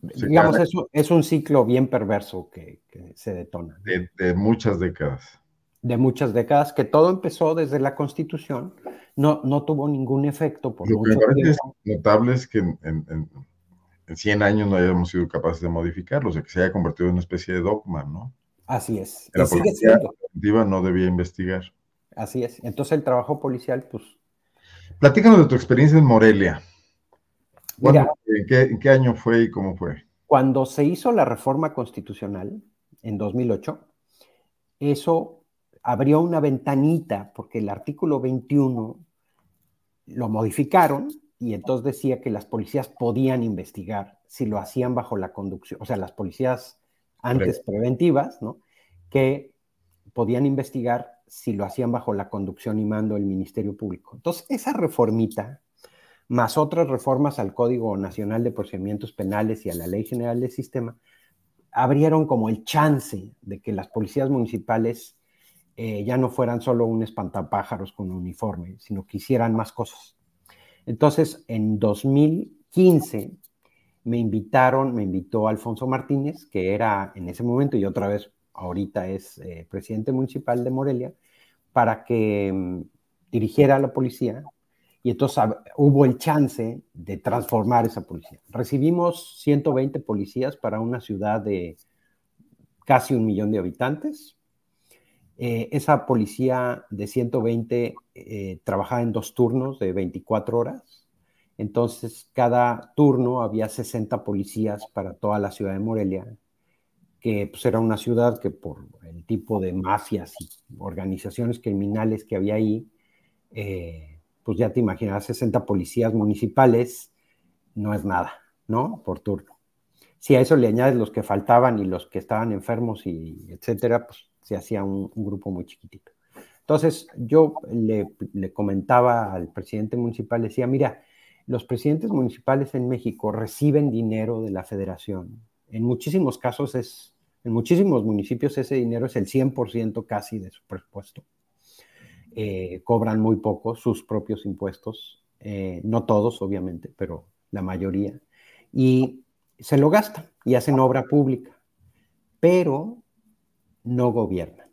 Digamos, eso es un ciclo bien perverso que, se detona. De, muchas décadas. De muchas décadas, que todo empezó desde la Constitución, no, no tuvo ningún efecto por Lo que me parece notable es que en, en, 100 años no hayamos sido capaces de modificarlo, o sea, que se haya convertido en una especie de dogma, ¿no? Así es. La policía no debía investigar. Así es. Entonces el trabajo policial, pues, Platícanos de tu experiencia en Morelia. en, qué, año fue y cómo fue? Cuando se hizo la reforma constitucional en 2008, eso abrió una ventanita porque el artículo 21 lo modificaron y entonces decía que las policías podían investigar si lo hacían bajo la conducción, o sea, las policías antes preventivas, ¿no? Que podían investigar si lo hacían bajo la conducción y mando del Ministerio Público. Entonces, esa reformita, más otras reformas al Código Nacional de Procedimientos Penales y a la Ley General del Sistema, abrieron como el chance de que las policías municipales eh, ya no fueran solo un espantapájaros con uniforme, sino que hicieran más cosas. Entonces, en 2015 me invitaron, me invitó Alfonso Martínez, que era en ese momento y otra vez ahorita es eh, presidente municipal de Morelia, para que mm, dirigiera a la policía y entonces hubo el chance de transformar esa policía. Recibimos 120 policías para una ciudad de casi un millón de habitantes. Eh, esa policía de 120 eh, trabajaba en dos turnos de 24 horas. Entonces, cada turno había 60 policías para toda la ciudad de Morelia que pues, era una ciudad que por el tipo de mafias y organizaciones criminales que había ahí, eh, pues ya te imaginas, 60 policías municipales no es nada, ¿no? Por turno. Si a eso le añades los que faltaban y los que estaban enfermos y etcétera, pues se hacía un, grupo muy chiquitito. Entonces yo le, le comentaba al presidente municipal, decía, mira, los presidentes municipales en México reciben dinero de la federación en muchísimos casos es, en muchísimos municipios ese dinero es el 100% casi de su presupuesto. Eh, cobran muy poco sus propios impuestos, eh, no todos obviamente, pero la mayoría, y se lo gastan y hacen obra pública, pero no gobiernan.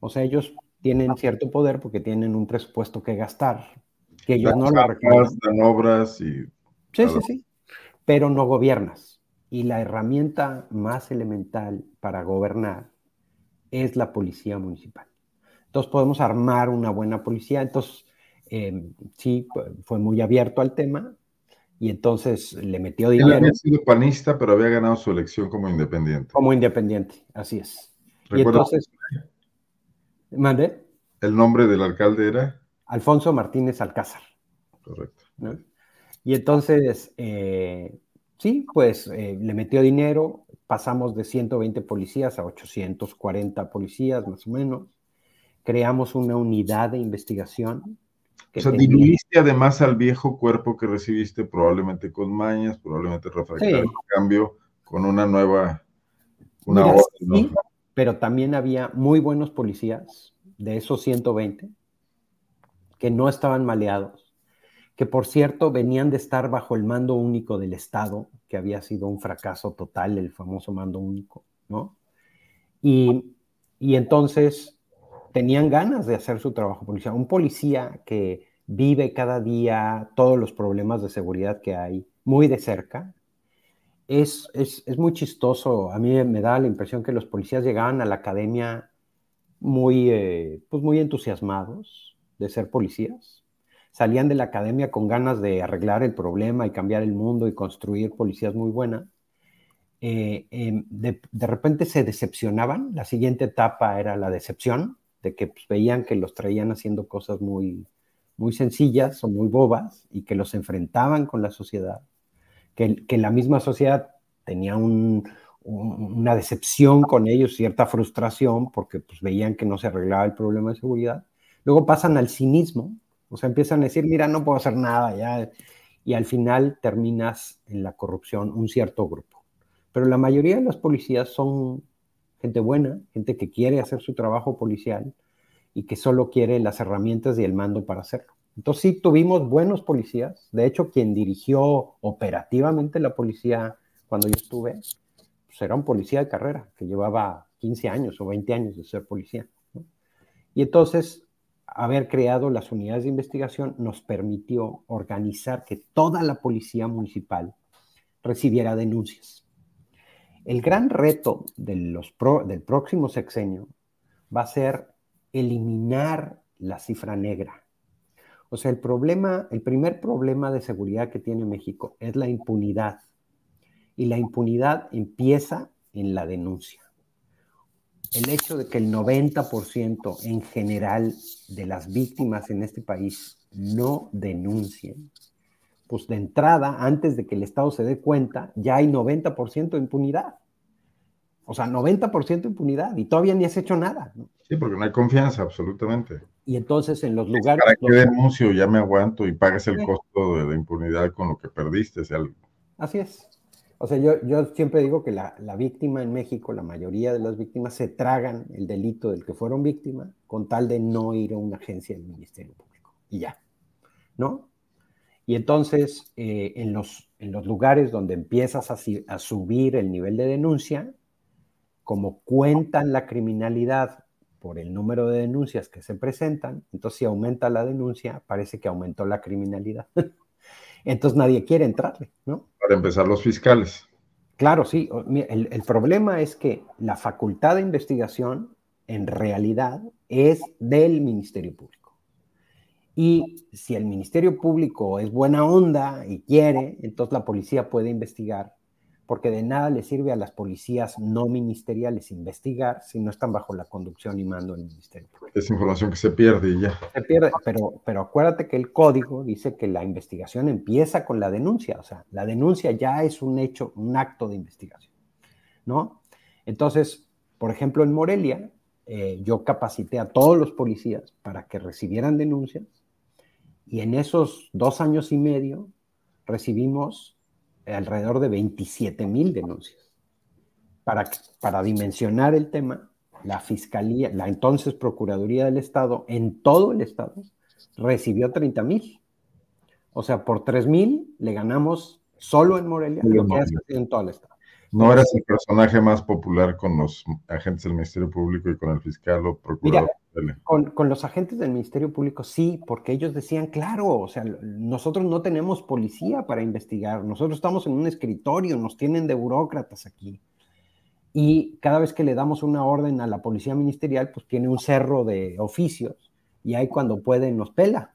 O sea, ellos tienen cierto poder porque tienen un presupuesto que gastar, que ellos no lo reconocen. obras y... Sí, sí, sí, pero no gobiernas. Y la herramienta más elemental para gobernar es la policía municipal. Entonces podemos armar una buena policía. Entonces, em, sí, fue muy abierto al tema y entonces le metió dinero. Él había sido panista, pero había ganado su elección como independiente. Como independiente, así es. Y entonces. ¿El nombre del alcalde era? Alfonso Martínez Alcázar. Correcto. Y entonces, eh, Sí, pues eh, le metió dinero, pasamos de 120 policías a 840 policías más o menos, creamos una unidad de investigación. o sea, diluiste además al viejo cuerpo que recibiste, probablemente con mañas, probablemente refractario, en cambio, con una nueva... Una sí, pero también había muy buenos policías de esos 120 que no estaban maleados que por cierto venían de estar bajo el mando único del Estado, que había sido un fracaso total, el famoso mando único, ¿no? Y, entonces tenían ganas de hacer su trabajo policial. Un policía que vive cada día todos los problemas de seguridad que hay muy de cerca, es, es, es, muy chistoso. A mí me da la impresión que los policías llegaban a la academia muy, eh, pues muy entusiasmados de ser policías. Salían de la academia con ganas de arreglar el problema y cambiar el mundo y construir policías muy buenas. Eh, em, de, repente se decepcionaban. La siguiente etapa era la decepción, de que pues, veían que los traían haciendo cosas muy, muy sencillas o muy bobas y que los enfrentaban con la sociedad que, la misma sociedad tenía una decepción con ellos, cierta frustración, porque pues, veían que no se arreglaba el problema de seguridad. Luego pasan al cinismo, o sea, empiezan a decir, mira, no puedo hacer nada ya, y al final terminas en la corrupción un cierto grupo. Pero la mayoría de los policías son gente buena, gente que quiere hacer su trabajo policial y que solo quiere las herramientas y el mando para hacerlo. Entonces sí tuvimos buenos policías. De hecho, quien dirigió operativamente la policía cuando yo estuve, pues era un policía de carrera que llevaba 15 años o 20 años de ser policía. Y entonces, haber creado las unidades de investigación nos permitió organizar que toda la policía municipal recibiera denuncias. El gran reto del próximo sexenio va a ser eliminar la cifra negra o sea, el problema, el primer problema de seguridad que tiene México es la impunidad. Y la impunidad empieza en la denuncia. El hecho de que el 90% en general de las víctimas en este país no denuncien, pues de entrada, antes de que el Estado se dé cuenta, ya hay 90% de impunidad. O sea, 90% de impunidad y todavía ni has hecho nada. Sí, porque no hay confianza, absolutamente. Y entonces en los lugares... ¿Para qué denuncio? Ya me aguanto y pagas el costo de la impunidad con lo que perdiste. Así es. O sea, yo, yo siempre digo que la, la, víctima en México, la mayoría de las víctimas se tragan el delito del que fueron víctima con tal de no ir a una agencia del Ministerio Público. Y ya, ¿no? Y entonces, eh, en, los, en los lugares donde empiezas a, a subir el nivel de denuncia, como cuentan la criminalidad por el número de denuncias que se presentan, entonces si aumenta la denuncia, parece que aumentó la criminalidad. entonces nadie quiere entrarle, ¿no? Para empezar los fiscales. Claro, sí. El, el, problema es que la facultad de investigación en realidad es del Ministerio Público. Y si el Ministerio Público es buena onda y quiere, entonces la policía puede investigar porque de nada le sirve a las policías no ministeriales investigar si no están bajo la conducción y mando del Ministerio Es información que se pierde y ya. Se pierde, pero, pero acuérdate que el código dice que la investigación empieza con la denuncia, o sea, la denuncia ya es un hecho, un acto de investigación, ¿no? Entonces, por ejemplo, en Morelia, eh, yo capacité a todos los policías para que recibieran denuncias y en esos dos años y medio recibimos alrededor de 27 mil denuncias. Para, para dimensionar el tema, la Fiscalía, la entonces Procuraduría del Estado, en todo el Estado, recibió 30 mil. O sea, por 3 mil le ganamos solo en Morelia lo que hace en todo el Estado. No eras el personaje más popular con los agentes del Ministerio Público y con el fiscal o procurador. con, los agentes del Ministerio Público sí, porque ellos decían, claro, o sea, nosotros no tenemos policía para investigar, nosotros estamos en un escritorio, nos tienen de burócratas aquí. Y cada vez que le damos una orden a la policía ministerial, pues tiene un cerro de oficios y ahí cuando puede nos pela.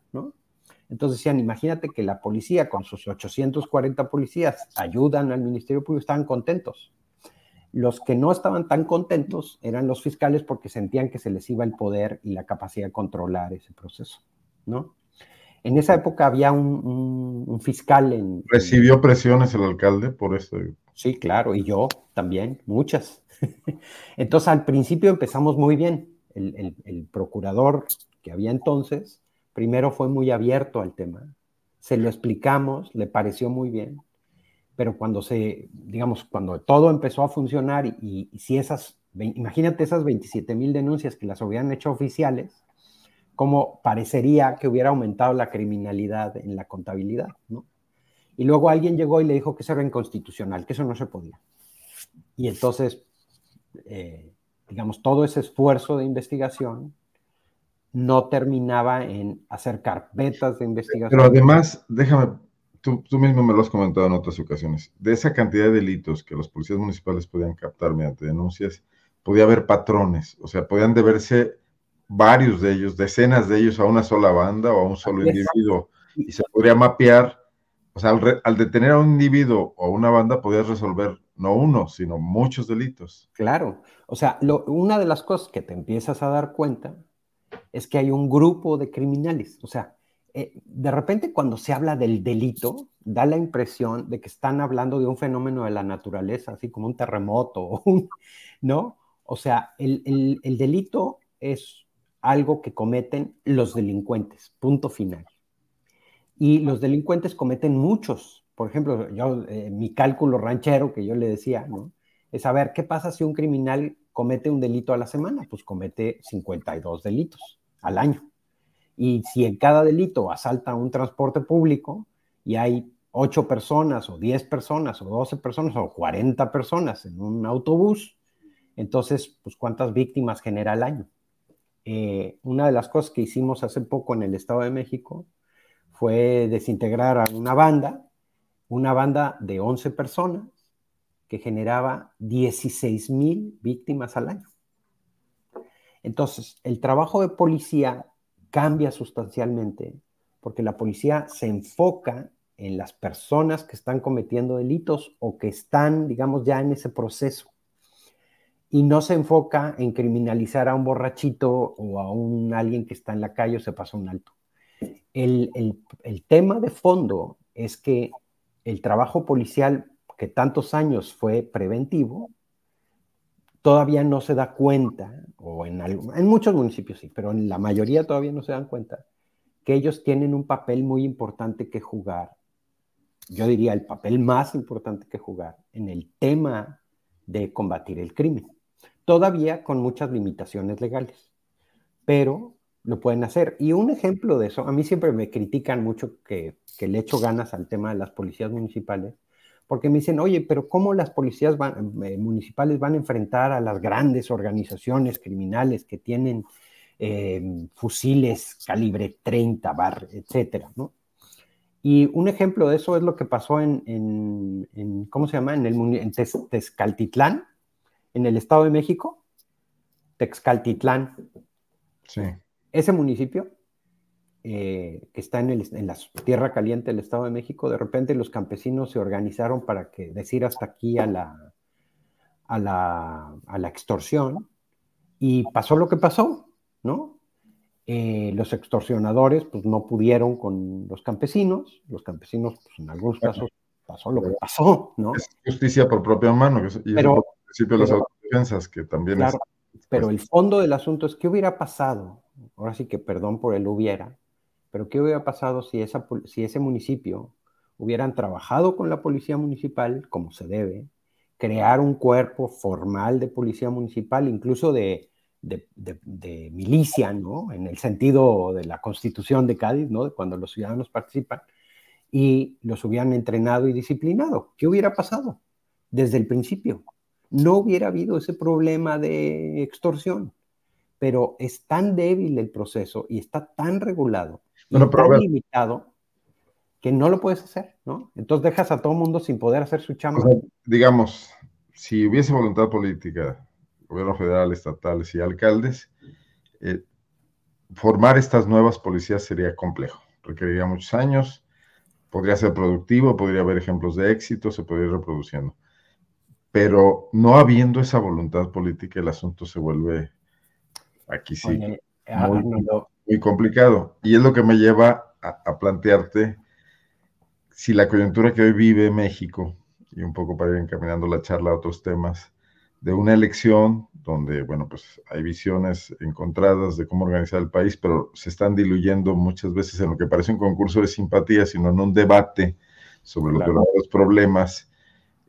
Entonces decían, imagínate que la policía con sus 840 policías ayudan al Ministerio Público, estaban contentos. Los que no estaban tan contentos eran los fiscales porque sentían que se les iba el poder y la capacidad de controlar ese proceso, ¿no? En esa época había un, fiscal en... ¿Recibió presiones el alcalde por eso? Sí, claro, y yo también, muchas. Entonces al principio empezamos muy bien. el procurador que había entonces primero fue muy abierto al tema, se lo explicamos, le pareció muy bien, pero cuando se, digamos, cuando todo empezó a funcionar y, si esas, imagínate esas 27 mil denuncias que las hubieran hecho oficiales, como parecería que hubiera aumentado la criminalidad en la contabilidad, ¿no? Y luego alguien llegó y le dijo que eso era inconstitucional, que eso no se podía. Y entonces, eh, digamos, todo ese esfuerzo de investigación no terminaba en hacer carpetas de investigación. Pero además, déjame tú, tú, mismo me lo has comentado en otras ocasiones, de esa cantidad de delitos que los policías municipales podían captar mediante denuncias, podía haber patrones, o sea, podían deberse varios de ellos, decenas de ellos a una sola banda o a un solo individuo, y se podría mapear, o sea, al, detener a un individuo o a una banda podías resolver no uno, sino muchos delitos. Claro, o sea, una de las cosas que te empiezas a dar cuenta es que hay un grupo de criminales, o sea, eh, de repente cuando se habla del delito, da la impresión de que están hablando de un fenómeno de la naturaleza, así como un terremoto, ¿no? O sea, el, delito es algo que cometen los delincuentes, punto final. Y los delincuentes cometen muchos. Por ejemplo, yo, eh, mi cálculo ranchero que yo le decía, ¿no? Es saber qué pasa si un criminal comete un delito a la semana. Pues comete 52 delitos al año. Y si en cada delito asalta un transporte público y hay 8 personas o 10 personas o 12 personas o 40 personas en un autobús, entonces, pues cuántas víctimas genera al año. Eh, una de las cosas que hicimos hace poco en el Estado de México fue desintegrar a una banda, una banda de 11 personas que generaba 16 mil víctimas al año. Entonces, el trabajo de policía cambia sustancialmente porque la policía se enfoca en las personas que están cometiendo delitos o que están, digamos, ya en ese proceso. Y no se enfoca en criminalizar a un borrachito o a un alguien que está en la calle o se pasa un alto. El, el tema de fondo es que el trabajo policial que tantos años fue preventivo, todavía no se da cuenta, o en, muchos municipios sí, pero en la mayoría todavía no se dan cuenta, que ellos tienen un papel muy importante que jugar, yo diría el papel más importante que jugar en el tema de combatir el crimen. Todavía con muchas limitaciones legales, pero lo pueden hacer. Y un ejemplo de eso, a mí siempre me critican mucho que, que le echo ganas al tema de las policías municipales, porque me dicen, oye, pero ¿cómo las policías eh, municipales van a enfrentar a las grandes organizaciones criminales que tienen em, fusiles calibre 30, bar, etcétera, ¿no? Y un ejemplo de eso es lo que pasó en, ¿cómo se llama? En, el, en Texcaltitlán, en el Estado de México. Texcaltitlán. Sí. Ese municipio eh, que está en, la tierra caliente del Estado de México, de repente los campesinos se organizaron para que decir hasta aquí a la, a la, extorsión y pasó lo que pasó, ¿no? Eh, los extorsionadores pues no pudieron con los campesinos, los campesinos pues en algunos casos pasó lo que pasó, ¿no? Es justicia por propia mano, y pero, el principio de las autodefensas que también es... Pero el fondo del asunto es qué hubiera pasado, ahora sí que perdón por el hubiera, pero ¿qué hubiera pasado si, ese municipio hubieran trabajado con la policía municipal como se debe, crear un cuerpo formal de policía municipal, incluso de, de, milicia, ¿no? En el sentido de la constitución de Cádiz, ¿no? Cuando los ciudadanos participan, y los hubieran entrenado y disciplinado. ¿Qué hubiera pasado desde el principio? No hubiera habido ese problema de extorsión, pero es tan débil el proceso y está tan regulado no, tan limitado que no lo puedes hacer, ¿no? Entonces dejas a todo el mundo sin poder hacer su chamba. digamos, si hubiese voluntad política, gobierno federal, estatales y alcaldes, eh, formar estas nuevas policías sería complejo, requeriría muchos años, podría ser productivo, podría haber ejemplos de éxito, se podría ir reproduciendo. Pero no habiendo esa voluntad política, el asunto se vuelve aquí sí. Muy complicado. Y es lo que me lleva a, plantearte si la coyuntura que hoy vive México, y un poco para ir encaminando la charla a otros temas, de una elección donde, bueno, pues hay visiones encontradas de cómo organizar el país, pero se están diluyendo muchas veces en lo que parece un concurso de simpatía, sino en un debate sobre los problemas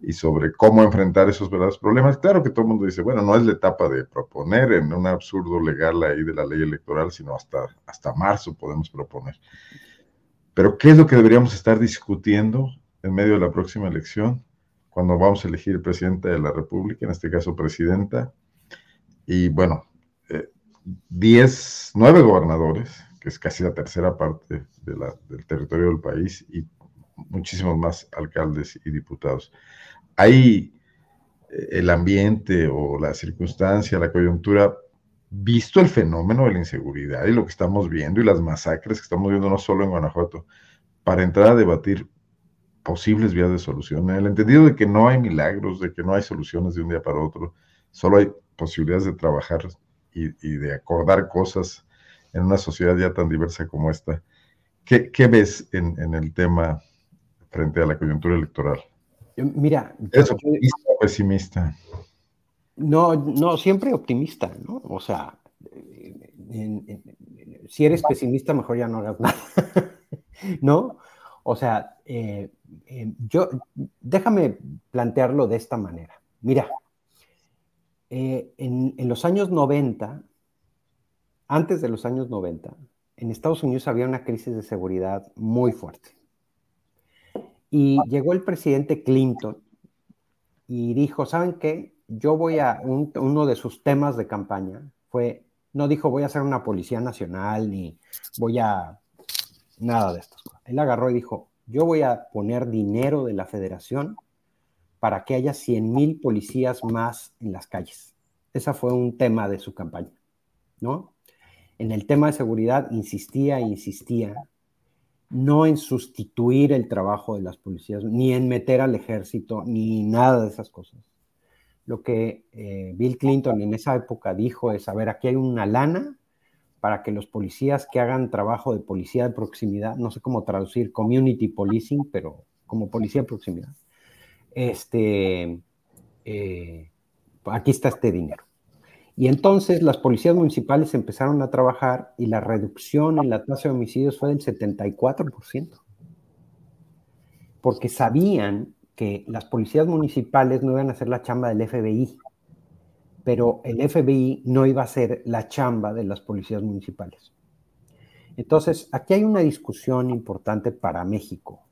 y sobre cómo enfrentar esos verdaderos problemas. Claro que todo el mundo dice, bueno, no es la etapa de proponer en un absurdo legal ahí de la ley electoral, sino hasta, hasta marzo podemos proponer. Pero ¿qué es lo que deberíamos estar discutiendo en medio de la próxima elección, cuando vamos a elegir presidente de la República, en este caso presidenta? Y bueno, 10, eh, nueve gobernadores, que es casi la tercera parte de la, del territorio del país, y muchísimos más alcaldes y diputados. Hay eh, el ambiente o la circunstancia, la coyuntura, visto el fenómeno de la inseguridad y lo que estamos viendo y las masacres que estamos viendo no solo en Guanajuato, para entrar a debatir posibles vías de solución, en el entendido de que no hay milagros, de que no hay soluciones de un día para otro, solo hay posibilidades de trabajar y, de acordar cosas en una sociedad ya tan diversa como esta. ¿Qué, ves en, el tema frente a la coyuntura electoral? Mira, ¿es optimista o pesimista? No, no, siempre optimista, ¿no? O sea, si eres pesimista, mejor ya no hagas nada, ¿no? O sea, eh, eh, yo, déjame plantearlo de esta manera. Mira, eh, en, en, los años 90, antes de los años 90, en Estados Unidos había una crisis de seguridad muy fuerte. Y llegó el presidente Clinton y dijo, ¿saben qué? Yo voy a, uno de sus temas de campaña fue, no dijo voy a ser una policía nacional ni voy a, nada de estas cosas. Él agarró y dijo, yo voy a poner dinero de la federación para que haya 100 mil policías más en las calles. Ese fue un tema de su campaña, ¿no? En el tema de seguridad insistía e insistía, no en sustituir el trabajo de las policías, ni en meter al ejército, ni nada de esas cosas. Lo que eh, Bill Clinton en esa época dijo es, a ver, aquí hay una lana, para que los policías que hagan trabajo de policía de proximidad, no sé cómo traducir community policing, pero como policía de proximidad, este, eh, aquí está este dinero. Y entonces las policías municipales empezaron a trabajar y la reducción en la tasa de homicidios fue del 74%, porque sabían que las policías municipales no iban a hacer la chamba del FBI, pero el FBI no iba a ser la chamba de las policías municipales. Entonces, aquí hay una discusión importante para México,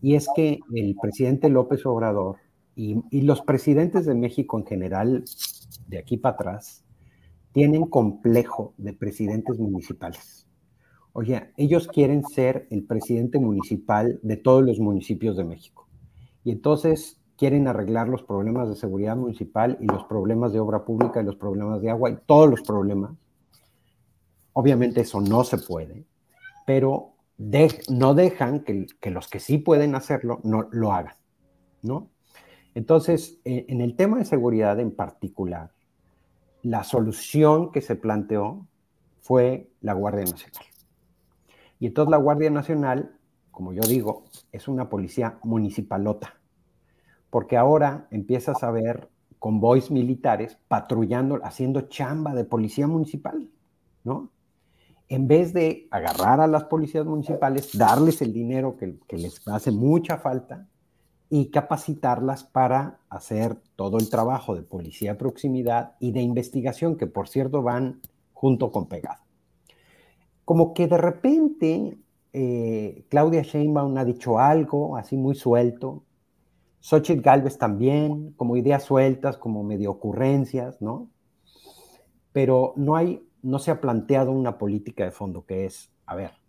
y es que el presidente López Obrador y, los presidentes de México en general, de aquí para atrás, tienen complejo de presidentes municipales. Oye, ellos quieren ser el presidente municipal de todos los municipios de México. Y entonces quieren arreglar los problemas de seguridad municipal y los problemas de obra pública y los problemas de agua y todos los problemas. Obviamente eso no se puede, pero no dejan que, los que sí pueden hacerlo no lo hagan, ¿no? Entonces, e, en el tema de seguridad en particular, la solución que se planteó fue la Guardia Nacional. Y entonces la Guardia Nacional, como yo digo, es una policía municipalota porque ahora empiezas a ver convoys militares patrullando, haciendo chamba de policía municipal, ¿no? En vez de agarrar a las policías municipales, darles el dinero que, les hace mucha falta y capacitarlas para hacer todo el trabajo de policía de proximidad y de investigación, que por cierto van junto con pegado. Como que de repente eh, Claudia Sheinbaum ha dicho algo así muy suelto, Xochitl Galvez también, como ideas sueltas, como medio ocurrencias, ¿no? Pero no hay, no se ha planteado una política de fondo que es, a ver,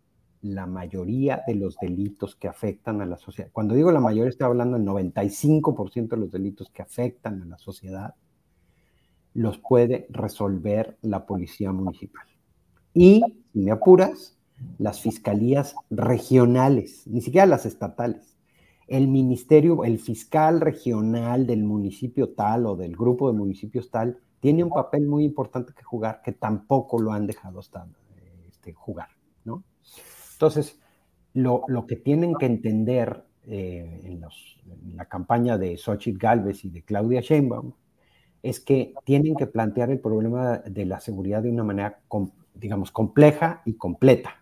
la mayoría de los delitos que afectan a la sociedad, cuando digo la mayoría estoy hablando del 95% de los delitos que afectan a la sociedad, los puede resolver la policía municipal. Y, si me apuras, las fiscalías regionales, ni siquiera las estatales el ministerio, el fiscal regional del municipio tal o del grupo de municipios tal, tiene un papel muy importante que jugar que tampoco lo han dejado hasta, este, jugar, ¿no? Entonces, lo, que tienen que entender eh, en, la campaña de Xochitl Galvez y de Claudia Sheinbaum es que tienen que plantear el problema de la seguridad de una manera, digamos, compleja y completa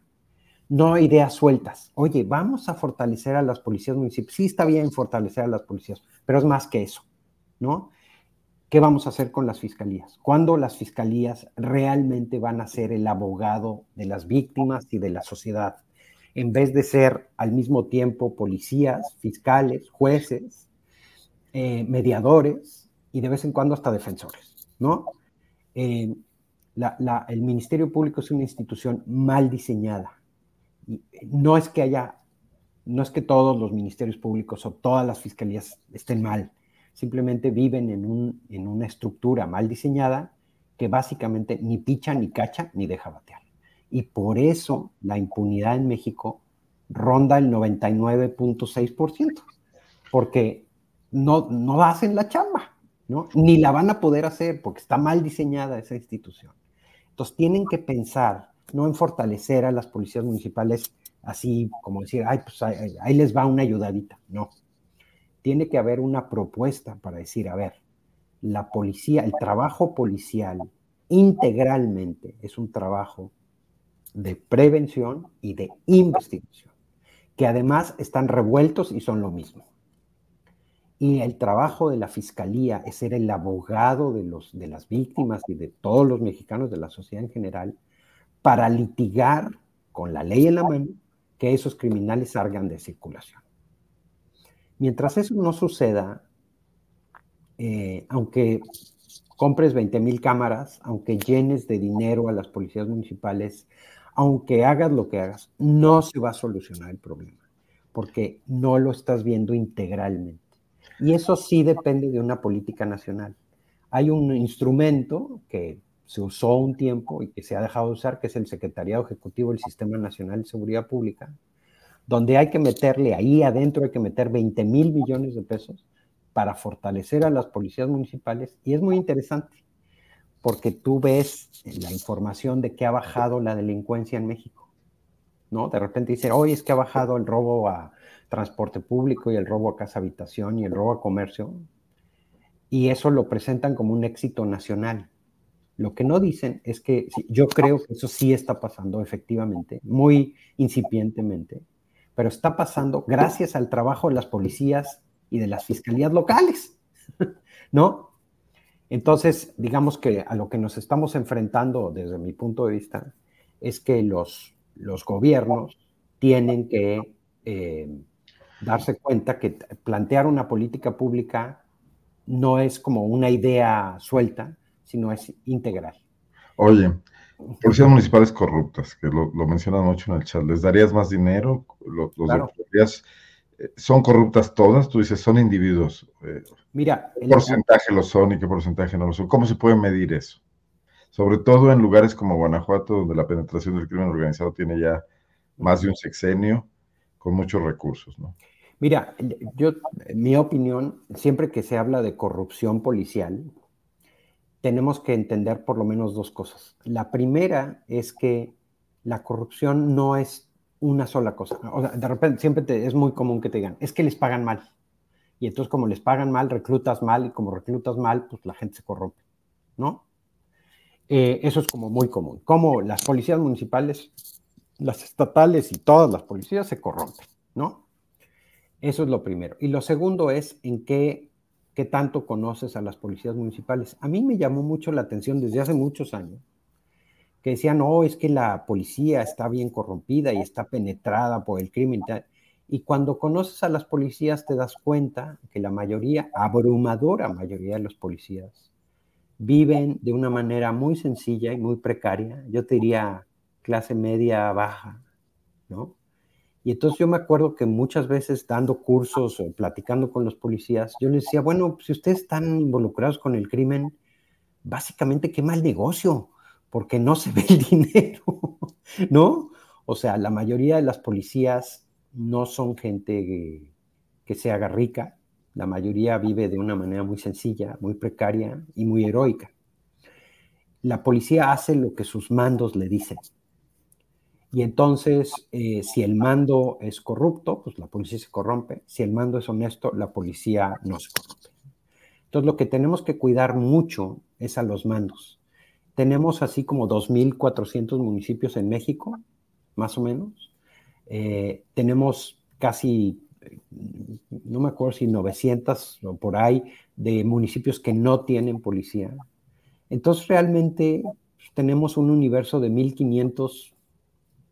no ideas sueltas. Oye, vamos a fortalecer a las policías municipales. Sí está bien fortalecer a las policías, pero es más que eso, ¿no? ¿Qué vamos a hacer con las fiscalías? ¿Cuándo las fiscalías realmente van a ser el abogado de las víctimas y de la sociedad? En vez de ser al mismo tiempo policías, fiscales, jueces, eh, mediadores y de vez en cuando hasta defensores, ¿no? Eh, el Ministerio Público es una institución mal diseñada no es que haya no es que todos los ministerios públicos o todas las fiscalías estén mal, simplemente viven en, en una estructura mal diseñada que básicamente ni picha, ni cacha, ni deja batear. Y por eso la impunidad en México ronda el 99.6%, porque no, no hacen la chamba, ¿no? Ni la van a poder hacer porque está mal diseñada esa institución. Entonces tienen que pensar no en fortalecer a las policías municipales así como decir, ay, pues ahí, les va una ayudadita. No. Tiene que haber una propuesta para decir, a ver, la policía, el trabajo policial integralmente es un trabajo de prevención y de investigación, que además están revueltos y son lo mismo. Y el trabajo de la fiscalía es ser el abogado de, los, de las víctimas y de todos los mexicanos, de la sociedad en general, para litigar con la ley en la mano que esos criminales salgan de circulación. Mientras eso no suceda, eh, aunque compres 20 mil cámaras, aunque llenes de dinero a las policías municipales, aunque hagas lo que hagas, no se va a solucionar el problema, porque no lo estás viendo integralmente. Y eso sí depende de una política nacional. Hay un instrumento que se usó un tiempo y que se ha dejado de usar, que es el Secretariado Ejecutivo del Sistema Nacional de Seguridad Pública, donde hay que meterle ahí adentro, hay que meter 20 mil millones de pesos para fortalecer a las policías municipales. Y es muy interesante, porque tú ves la información de que ha bajado la delincuencia en México. ¿no? De repente dice, hoy es que ha bajado el robo a transporte público y el robo a casa habitación y el robo a comercio. Y eso lo presentan como un éxito nacional. Lo que no dicen es que yo creo que eso sí está pasando efectivamente, muy incipientemente, pero está pasando gracias al trabajo de las policías y de las fiscalías locales, ¿no? Entonces, digamos que a lo que nos estamos enfrentando desde mi punto de vista es que los, los gobiernos tienen que eh, darse cuenta que plantear una política pública no es como una idea suelta, sino es integral. Oye, policías municipales corruptas, que lo, mencionan mucho en el chat, ¿les darías más dinero? Los, eh, son corruptas todas, tú dices, son individuos. Eh, Mira, ¿qué porcentaje lo son y qué porcentaje no lo son? ¿Cómo se puede medir eso? Sobre todo en lugares como Guanajuato, donde la penetración del crimen organizado tiene ya más de un sexenio, con muchos recursos, ¿no? Mira, yo, mi opinión, siempre que se habla de corrupción policial, tenemos que entender por lo menos dos cosas. La primera es que la corrupción no es una sola cosa. O sea, de repente siempre es muy común que te digan, es que les pagan mal. Y entonces como les pagan mal, reclutas mal y como reclutas mal, pues la gente se corrompe, ¿no? Eh, eso es como muy común. Como las policías municipales, las estatales y todas las policías se corrompen, ¿no? Eso es lo primero. Y lo segundo es en qué qué tanto conoces a las policías municipales. A mí me llamó mucho la atención desde hace muchos años que decían, no, es que la policía está bien corrompida y está penetrada por el crimen. Y cuando conoces a las policías te das cuenta que la mayoría, abrumadora mayoría de los policías, viven de una manera muy sencilla y muy precaria, yo te diría clase media baja, ¿no? Y entonces yo me acuerdo que muchas veces dando cursos o platicando con los policías, yo les decía, bueno, si ustedes están involucrados con el crimen, básicamente qué mal negocio, porque no se ve el dinero, ¿no? O sea, la mayoría de las policías no son gente que, se haga rica, la mayoría vive de una manera muy sencilla, muy precaria y muy heroica. La policía hace lo que sus mandos le dicen. Y entonces, eh, si el mando es corrupto, pues la policía se corrompe. Si el mando es honesto, la policía no se corrompe. Entonces, lo que tenemos que cuidar mucho es a los mandos. Tenemos así como 2.400 municipios en México, más o menos. Eh, tenemos casi, no me acuerdo si 900 o por ahí, de municipios que no tienen policía. Entonces, realmente pues, tenemos un universo de 1.500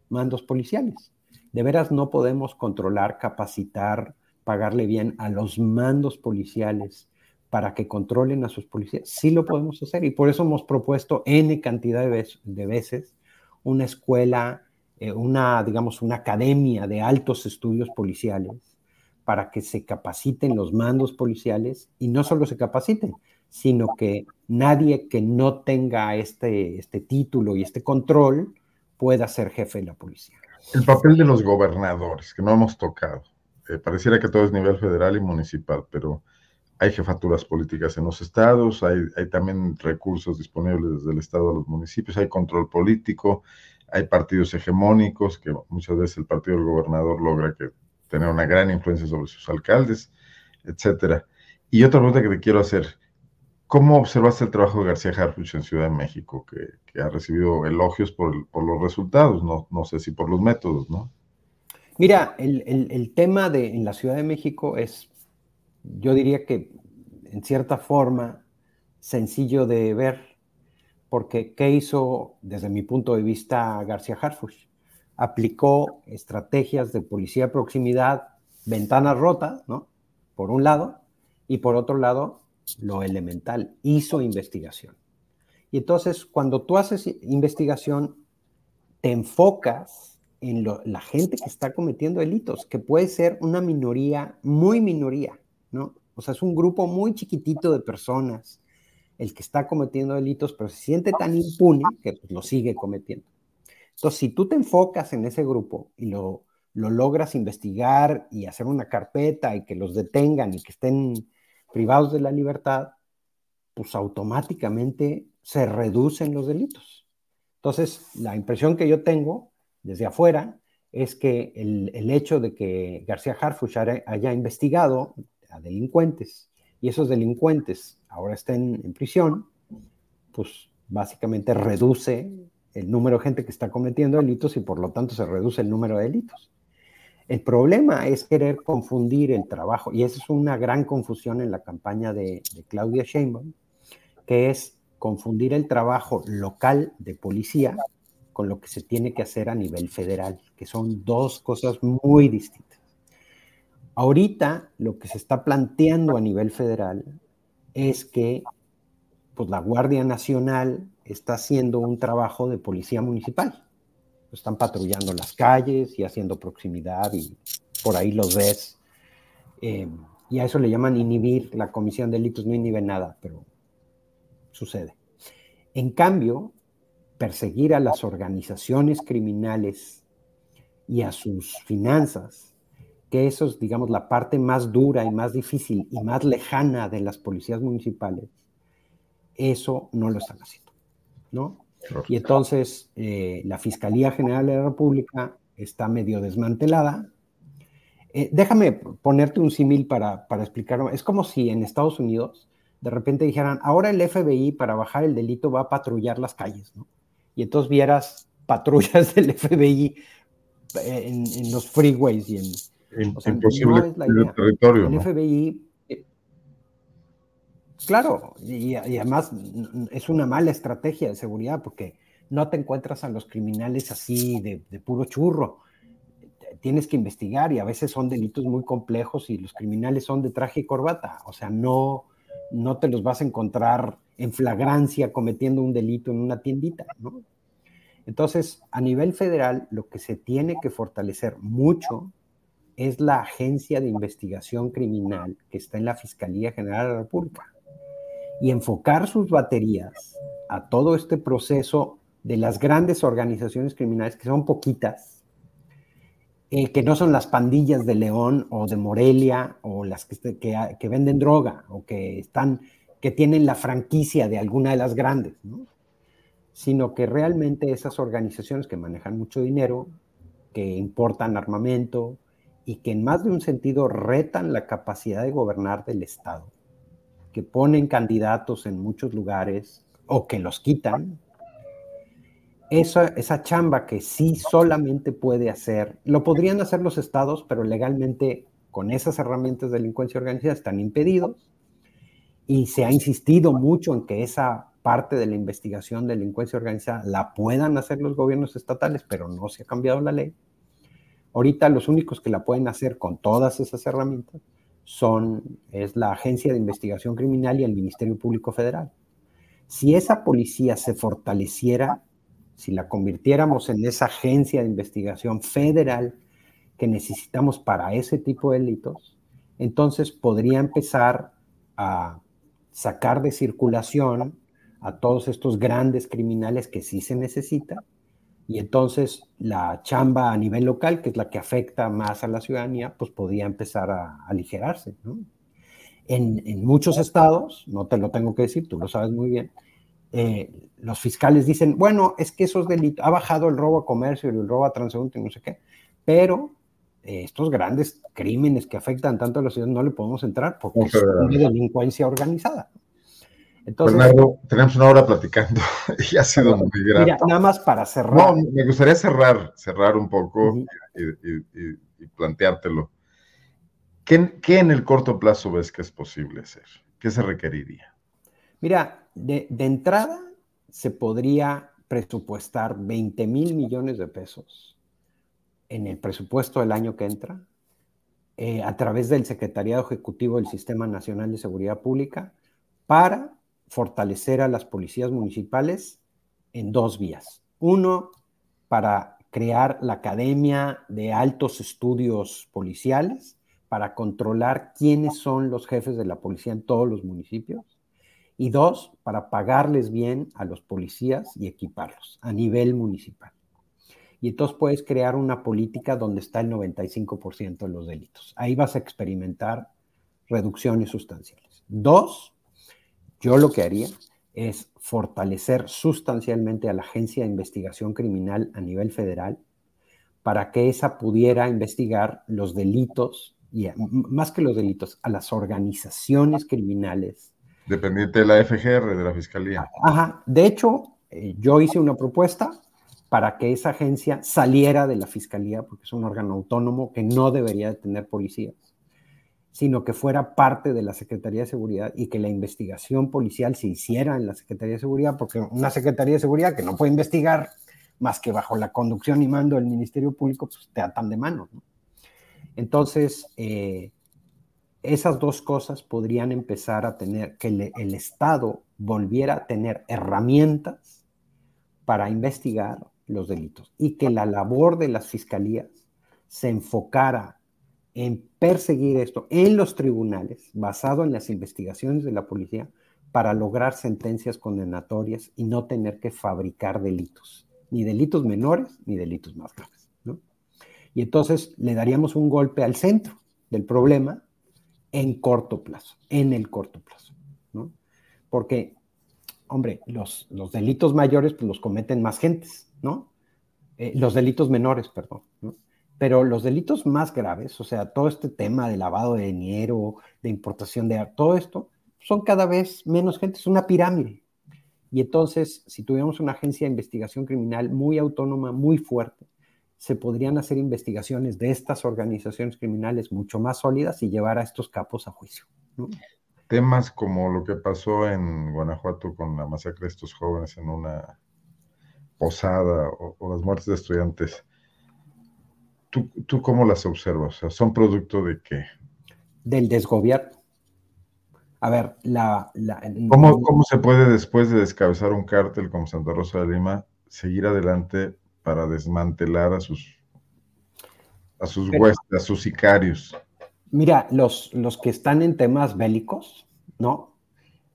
mandos policiales. De veras no podemos controlar, capacitar, pagarle bien a los mandos policiales para que controlen a sus policías. Sí lo podemos hacer y por eso hemos propuesto N cantidad de, veces, una escuela eh, una, digamos, una academia de altos estudios policiales para que se capaciten los mandos policiales y no solo se capaciten, sino que nadie que no tenga este, este título y este control pueda ser jefe de la policía. El papel de los gobernadores, que no hemos tocado. Eh, pareciera que todo es nivel federal y municipal, pero hay jefaturas políticas en los estados, hay, hay, también recursos disponibles desde el estado a los municipios, hay control político, hay partidos hegemónicos, que muchas veces el partido del gobernador logra que, tener una gran influencia sobre sus alcaldes, etcétera. Y otra pregunta que te quiero hacer, ¿cómo observaste el trabajo de García Harfuch en Ciudad de México, que, ha recibido elogios por, por los resultados, no, no, sé si por los métodos, ¿no? Mira, el, el, el tema de en la Ciudad de México es yo diría que en cierta forma sencillo de ver, porque ¿qué hizo desde mi punto de vista García Harfuch? Aplicó estrategias de policía de proximidad, ventanas rotas, ¿no? Por un lado, y por otro lado, lo elemental, hizo investigación. Y entonces, cuando tú haces investigación, te enfocas en la gente que está cometiendo delitos, que puede ser una minoría, muy minoría, ¿no? O sea, es un grupo muy chiquitito de personas el que está cometiendo delitos, pero se siente tan impune que pues, lo sigue cometiendo. Entonces, si tú te enfocas en ese grupo y lo, lo logras investigar y hacer una carpeta y que los detengan y que estén privados de la libertad, pues automáticamente se reducen los delitos. Entonces, la impresión que yo tengo desde afuera es que el, el hecho de que García Harfuch haya investigado a delincuentes y esos delincuentes ahora estén en prisión, pues básicamente reduce el número de gente que está cometiendo delitos y por lo tanto se reduce el número de delitos. El problema es querer confundir el trabajo, y esa es una gran confusión en la campaña de, de Claudia Sheinbaum, que es confundir el trabajo local de policía con lo que se tiene que hacer a nivel federal, que son dos cosas muy distintas. Ahorita lo que se está planteando a nivel federal es que pues, la Guardia Nacional está haciendo un trabajo de policía municipal. Están patrullando las calles y haciendo proximidad y por ahí los ves. Eh, y a eso le llaman inhibir. La Comisión de Delitos no inhibe nada, pero sucede. En cambio, perseguir a las organizaciones criminales y a sus finanzas que eso es, digamos, la parte más dura y más difícil y más lejana de las policías municipales, eso no lo están haciendo, ¿no? Y entonces eh, la Fiscalía General de la República está medio desmantelada. Eh, déjame ponerte un símil para, para explicarlo. Es como si en Estados Unidos de repente dijeran, ahora el FBI para bajar el delito va a patrullar las calles, ¿no? Y entonces vieras patrullas del FBI eh, en, en los freeways y en, imposible el territorio. El FBI, eh, claro, y, además es una mala estrategia de seguridad porque no te encuentras a los criminales así de, puro churro. Tienes que investigar y a veces son delitos muy complejos y los criminales son de traje y corbata. O sea, no, no te los vas a encontrar en flagrancia cometiendo un delito en una tiendita, Entonces, a nivel federal, lo que se tiene que fortalecer mucho es la agencia de investigación criminal que está en la Fiscalía General de la República. Y enfocar sus baterías a todo este proceso de las grandes organizaciones criminales, que son poquitas, eh, que no son las pandillas de León o de Morelia o las que, que, venden droga o que, están, que tienen la franquicia de alguna de las grandes, sino que realmente esas organizaciones que manejan mucho dinero, que importan armamento, y que en más de un sentido retan la capacidad de gobernar del Estado, que ponen candidatos en muchos lugares o que los quitan, esa, esa chamba que sí solamente puede hacer, lo podrían hacer los estados, pero legalmente con esas herramientas de delincuencia organizada están impedidos y se ha insistido mucho en que esa parte de la investigación de delincuencia organizada la puedan hacer los gobiernos estatales, pero no se ha cambiado la ley. Ahorita los únicos que la pueden hacer con todas esas herramientas son es la Agencia de Investigación Criminal y el Ministerio Público Federal. Si esa policía se fortaleciera, si la convirtiéramos en esa agencia de investigación federal que necesitamos para ese tipo de delitos, entonces podría empezar a sacar de circulación a todos estos grandes criminales que sí se necesita, y entonces la chamba a nivel local, que es la que afecta más a la ciudadanía, pues podría empezar a aligerarse. En, en, muchos estados, no te lo tengo que decir, tú lo sabes muy bien, eh, los fiscales dicen, bueno, es que esos delitos, ha bajado el robo a comercio el robo a transeúnte, no sé qué, pero eh, estos grandes crímenes que afectan tanto a la ciudad no le podemos entrar porque es una delincuencia organizada. Entonces, tenemos una hora platicando y ha sido muy grato. Mira, nada más para cerrar. No, me gustaría cerrar, cerrar un poco y, planteártelo. ¿Qué, ¿Qué en el corto plazo ves que es posible hacer? ¿Qué se requeriría? Mira, de, entrada se podría presupuestar 20 mil millones de pesos en el presupuesto del año que entra eh, a través del Secretariado Ejecutivo del Sistema Nacional de Seguridad Pública para fortalecer a las policías municipales en dos vías. Uno, para crear la Academia de Altos Estudios Policiales, para controlar quiénes son los jefes de la policía en todos los municipios. Y dos, para pagarles bien a los policías y equiparlos a nivel municipal. Y entonces puedes crear una política donde está el 95% de los delitos. Ahí vas a experimentar reducciones sustanciales. Dos, yo lo que haría es fortalecer sustancialmente a la Agencia de Investigación Criminal a nivel federal para que esa pudiera investigar los delitos, y más que los delitos, a las organizaciones criminales. Dependiente de la FGR, de la Fiscalía. Ajá, de hecho, eh, yo hice una propuesta para que esa agencia saliera de la Fiscalía, porque es un órgano autónomo que no debería de tener policías sino que fuera parte de la Secretaría de Seguridad y que la investigación policial se hiciera en la Secretaría de Seguridad, porque una Secretaría de Seguridad que no puede investigar más que bajo la conducción y mando del Ministerio Público, pues te atan de mano. Entonces, eh, esas dos cosas podrían empezar a tener, que el Estado volviera a tener herramientas para investigar los delitos y que la labor de las fiscalías se enfocara en perseguir esto en los tribunales, basado en las investigaciones de la policía, para lograr sentencias condenatorias y no tener que fabricar delitos, ni delitos menores ni delitos más graves. Y entonces le daríamos un golpe al centro del problema en corto plazo, en el corto plazo. ¿no? Porque, hombre, los, los delitos mayores pues, los cometen más gentes, ¿no? Eh, los delitos menores, perdón. ¿no? Pero los delitos más graves, o sea, todo este tema de lavado de dinero, de importación de todo esto, son cada vez menos gente, es una pirámide. Y entonces, si tuviéramos una agencia de investigación criminal muy autónoma, muy fuerte, se podrían hacer investigaciones de estas organizaciones criminales mucho más sólidas y llevar a estos capos a juicio. Temas como lo que pasó en Guanajuato con la masacre de estos jóvenes en una posada o, o las muertes de estudiantes ¿Tú, cómo las observas? ¿son producto de qué? Del desgobierno. A ver, la... ¿Cómo, ¿Cómo, se puede después de descabezar un cártel como Santa Rosa de Lima seguir adelante para desmantelar a sus a sus huestes, a sus sicarios? Mira, los, los que están en temas bélicos, ¿no?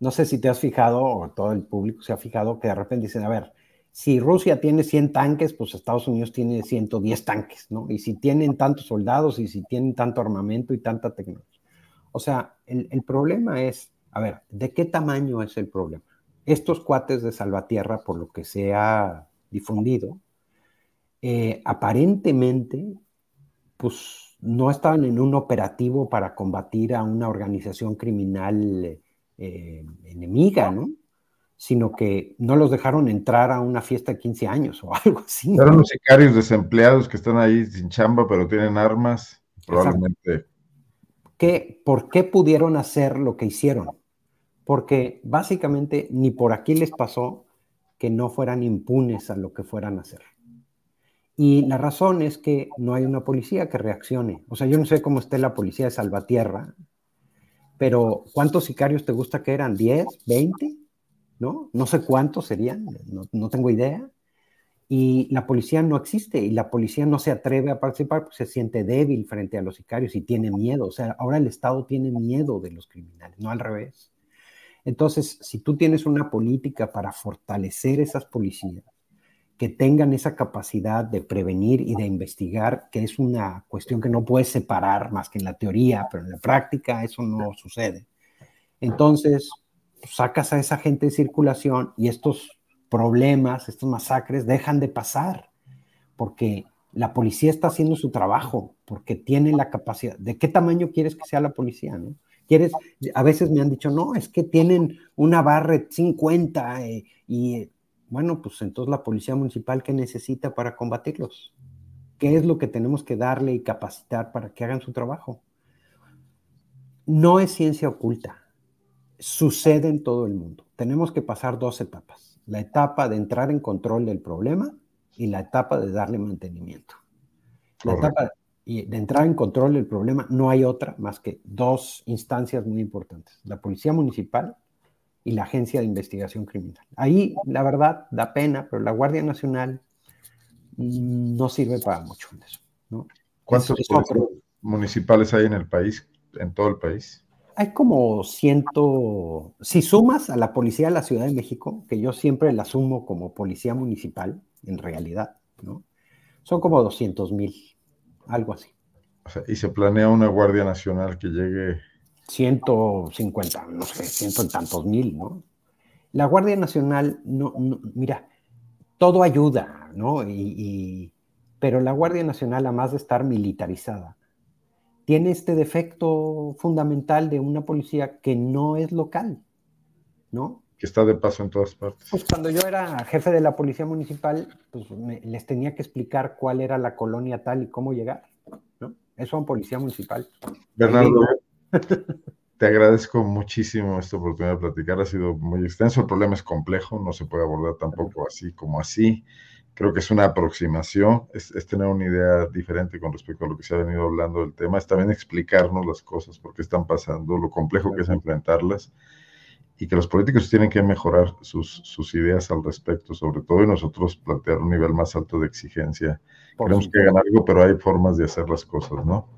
No sé si te has fijado, o todo el público se ha fijado, que de repente dicen, a ver, si Rusia tiene 100 tanques, pues Estados Unidos tiene 110 tanques, ¿no? Y si tienen tantos soldados y si tienen tanto armamento y tanta tecnología. O sea, el, problema es, a ver, ¿de qué tamaño es el problema? Estos cuates de Salvatierra, por lo que se ha difundido, eh, aparentemente, pues no estaban en un operativo para combatir a una organización criminal eh, enemiga, ¿no? Sino que no los dejaron entrar a una fiesta de 15 años o algo así. Eran los sicarios desempleados que están ahí sin chamba, pero tienen armas, probablemente. ¿Qué, ¿Por qué pudieron hacer lo que hicieron? Porque básicamente ni por aquí les pasó que no fueran impunes a lo que fueran a hacer. Y la razón es que no hay una policía que reaccione. O sea, yo no sé cómo esté la policía de Salvatierra, pero ¿cuántos sicarios te gusta que eran? ¿10? ¿20? ¿No? No sé cuántos serían, no, tengo idea. y la policía no existe y la policía no se atreve a participar porque se siente débil frente a los sicarios y tiene miedo. O sea, ahora el Estado tiene miedo de los criminales, no al revés. Entonces, si tú tienes una política para fortalecer esas policías, que tengan esa capacidad de prevenir y de investigar, que es una cuestión que no puedes separar más que en la teoría, pero en la práctica eso no sucede. Entonces, sacas a esa gente de circulación y estos problemas, estos masacres dejan de pasar, porque la policía está haciendo su trabajo, porque tiene la capacidad. ¿De qué tamaño quieres que sea la policía? ¿no? ¿Quieres? A veces me han dicho, no, es que tienen una barra 50 eh, y bueno, pues entonces la policía municipal, ¿qué necesita para combatirlos? ¿Qué es lo que tenemos que darle y capacitar para que hagan su trabajo? No es ciencia oculta, sucede en todo el mundo. Tenemos que pasar dos etapas la etapa de entrar en control del problema y la etapa de darle mantenimiento. La etapa de entrar en control del problema no hay otra más que dos instancias muy importantes, la Policía Municipal y la Agencia de Investigación Criminal. Ahí, la verdad, da pena, pero la Guardia Nacional no sirve para mucho en eso. ¿no? ¿Cuántos municipales hay en el país, en todo el país? Hay como ciento, si sumas a la policía de la Ciudad de México, que yo siempre la sumo como policía municipal, en realidad, ¿no? Son como 200 mil, algo así. O sea, y se planea una Guardia Nacional que llegue... 150, no sé, ciento tantos mil, ¿no? La Guardia Nacional, no, mira, todo ayuda, ¿no? y, pero la Guardia Nacional, además de estar militarizada, tiene este defecto fundamental de una policía que no es local, ¿no? Que está de paso en todas partes. Pues cuando yo era jefe de la policía municipal, pues les tenía que explicar cuál era la colonia tal y cómo llegar, ¿no? Eso a un policía municipal. Bernardo, te agradezco muchísimo esta oportunidad de platicar, ha sido muy extenso, el problema es complejo, no se puede abordar tampoco así como así creo que es una aproximación, es, tener una idea diferente con respecto a lo que se ha venido hablando del tema, es también explicarnos las cosas, por qué están pasando, lo complejo que es enfrentarlas y que los políticos tienen que mejorar sus, sus ideas al respecto, sobre todo, y nosotros plantear un nivel más alto de exigencia. Queremos que hagan algo, pero hay formas de hacer las cosas, ¿no?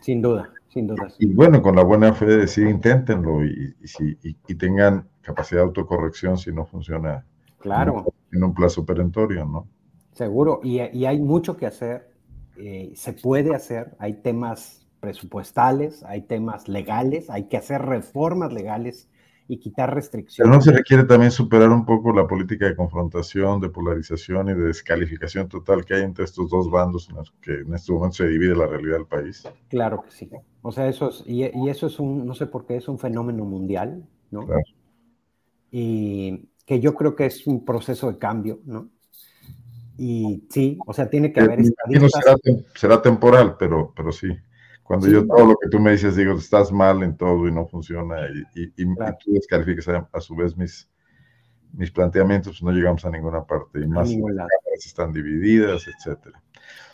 Sin duda, sin duda. Y bueno, con la buena fe de decir, inténtenlo y, y, y tengan capacidad de autocorrección si no funciona Claro. En un plazo perentorio, ¿no? Seguro, y, hay mucho que hacer, eh, se puede hacer, hay temas presupuestales, hay temas legales, hay que hacer reformas legales y quitar restricciones. Pero no se requiere también superar un poco la política de confrontación, de polarización y de descalificación total que hay entre estos dos bandos en los que en este momento se divide la realidad del país. Claro que sí. O sea, eso es, y, y eso es un, no sé por qué, es un fenómeno mundial, ¿no? Claro. Y, que yo creo que es un proceso de cambio, ¿no? Y sí, o sea, tiene que haber será, será, temporal, pero, pero sí. Cuando yo todo lo que tú me dices, digo, estás mal en todo y no funciona, y, y, tú descalificas a, su vez mis, mis planteamientos, no llegamos a ninguna parte. Y más están divididas, etcétera.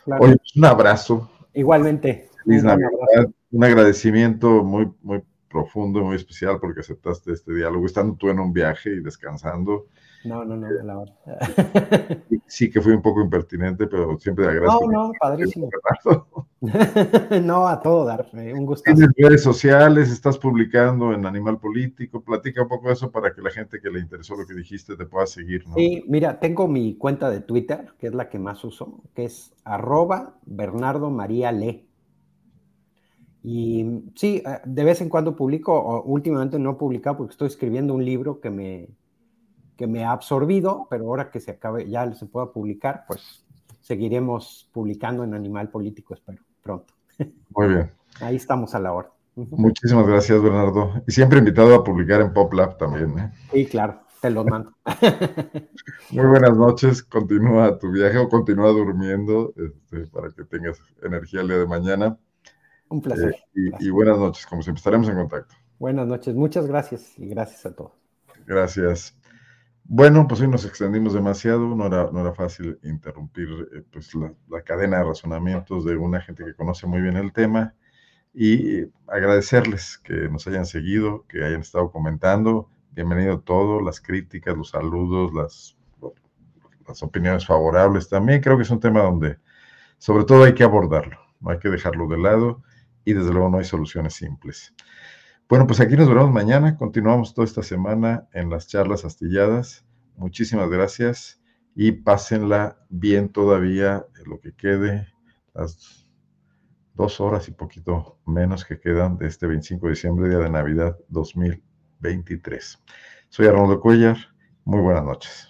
Oye, pues, un abrazo. Igualmente. Feliz Navidad. Un agradecimiento muy, muy profundo y muy especial porque aceptaste este diálogo, estando tú en un viaje y descansando. No, no, no, la verdad. Sí que fui un poco impertinente, pero siempre te agradezco. No, no, padrísimo. no, a todo dar, eh, un gusto. Tienes redes sociales, estás publicando en Animal Político, platica un poco de eso para que la gente que le interesó lo que dijiste te pueda seguir, ¿no? Sí, mira, tengo mi cuenta de Twitter, que es la que más uso, que es arroba Bernardo María Le. Y sí, eh, de vez en cuando publico, últimamente no he publicado porque estoy escribiendo un libro que me, que me ha absorbido, pero ahora que se acabe, ya se pueda publicar, pues seguiremos publicando en Animal Político, espero, pronto. Muy bien. Ahí estamos a la hora. Muchísimas gracias, Bernardo. Y siempre invitado a publicar en PopLab también. ¿eh? Sí, claro, te lo mando. Muy buenas noches, continúa tu viaje o continúa durmiendo este, para que tengas energía el día de mañana. Un placer. Eh, y, buenas noches, como siempre, estaremos en contacto. Buenas noches, muchas gracias y gracias a todos. Gracias. Bueno, pues hoy nos extendimos demasiado, no era, no era fácil interrumpir eh, pues la, cadena de razonamientos de una gente que conoce muy bien el tema y agradecerles que nos hayan seguido, que hayan estado comentando. Bienvenido todo, las críticas, los saludos, las, las opiniones favorables también. Creo que es un tema donde sobre todo hay que abordarlo, no hay que dejarlo de lado y desde luego no hay soluciones simples. Bueno, pues aquí nos veremos mañana. Continuamos toda esta semana en las charlas astilladas. Muchísimas gracias y pásenla bien todavía lo que quede, las dos horas y poquito menos que quedan de este 25 de diciembre, día de Navidad 2023. Soy Arnoldo Cuellar. Muy buenas noches.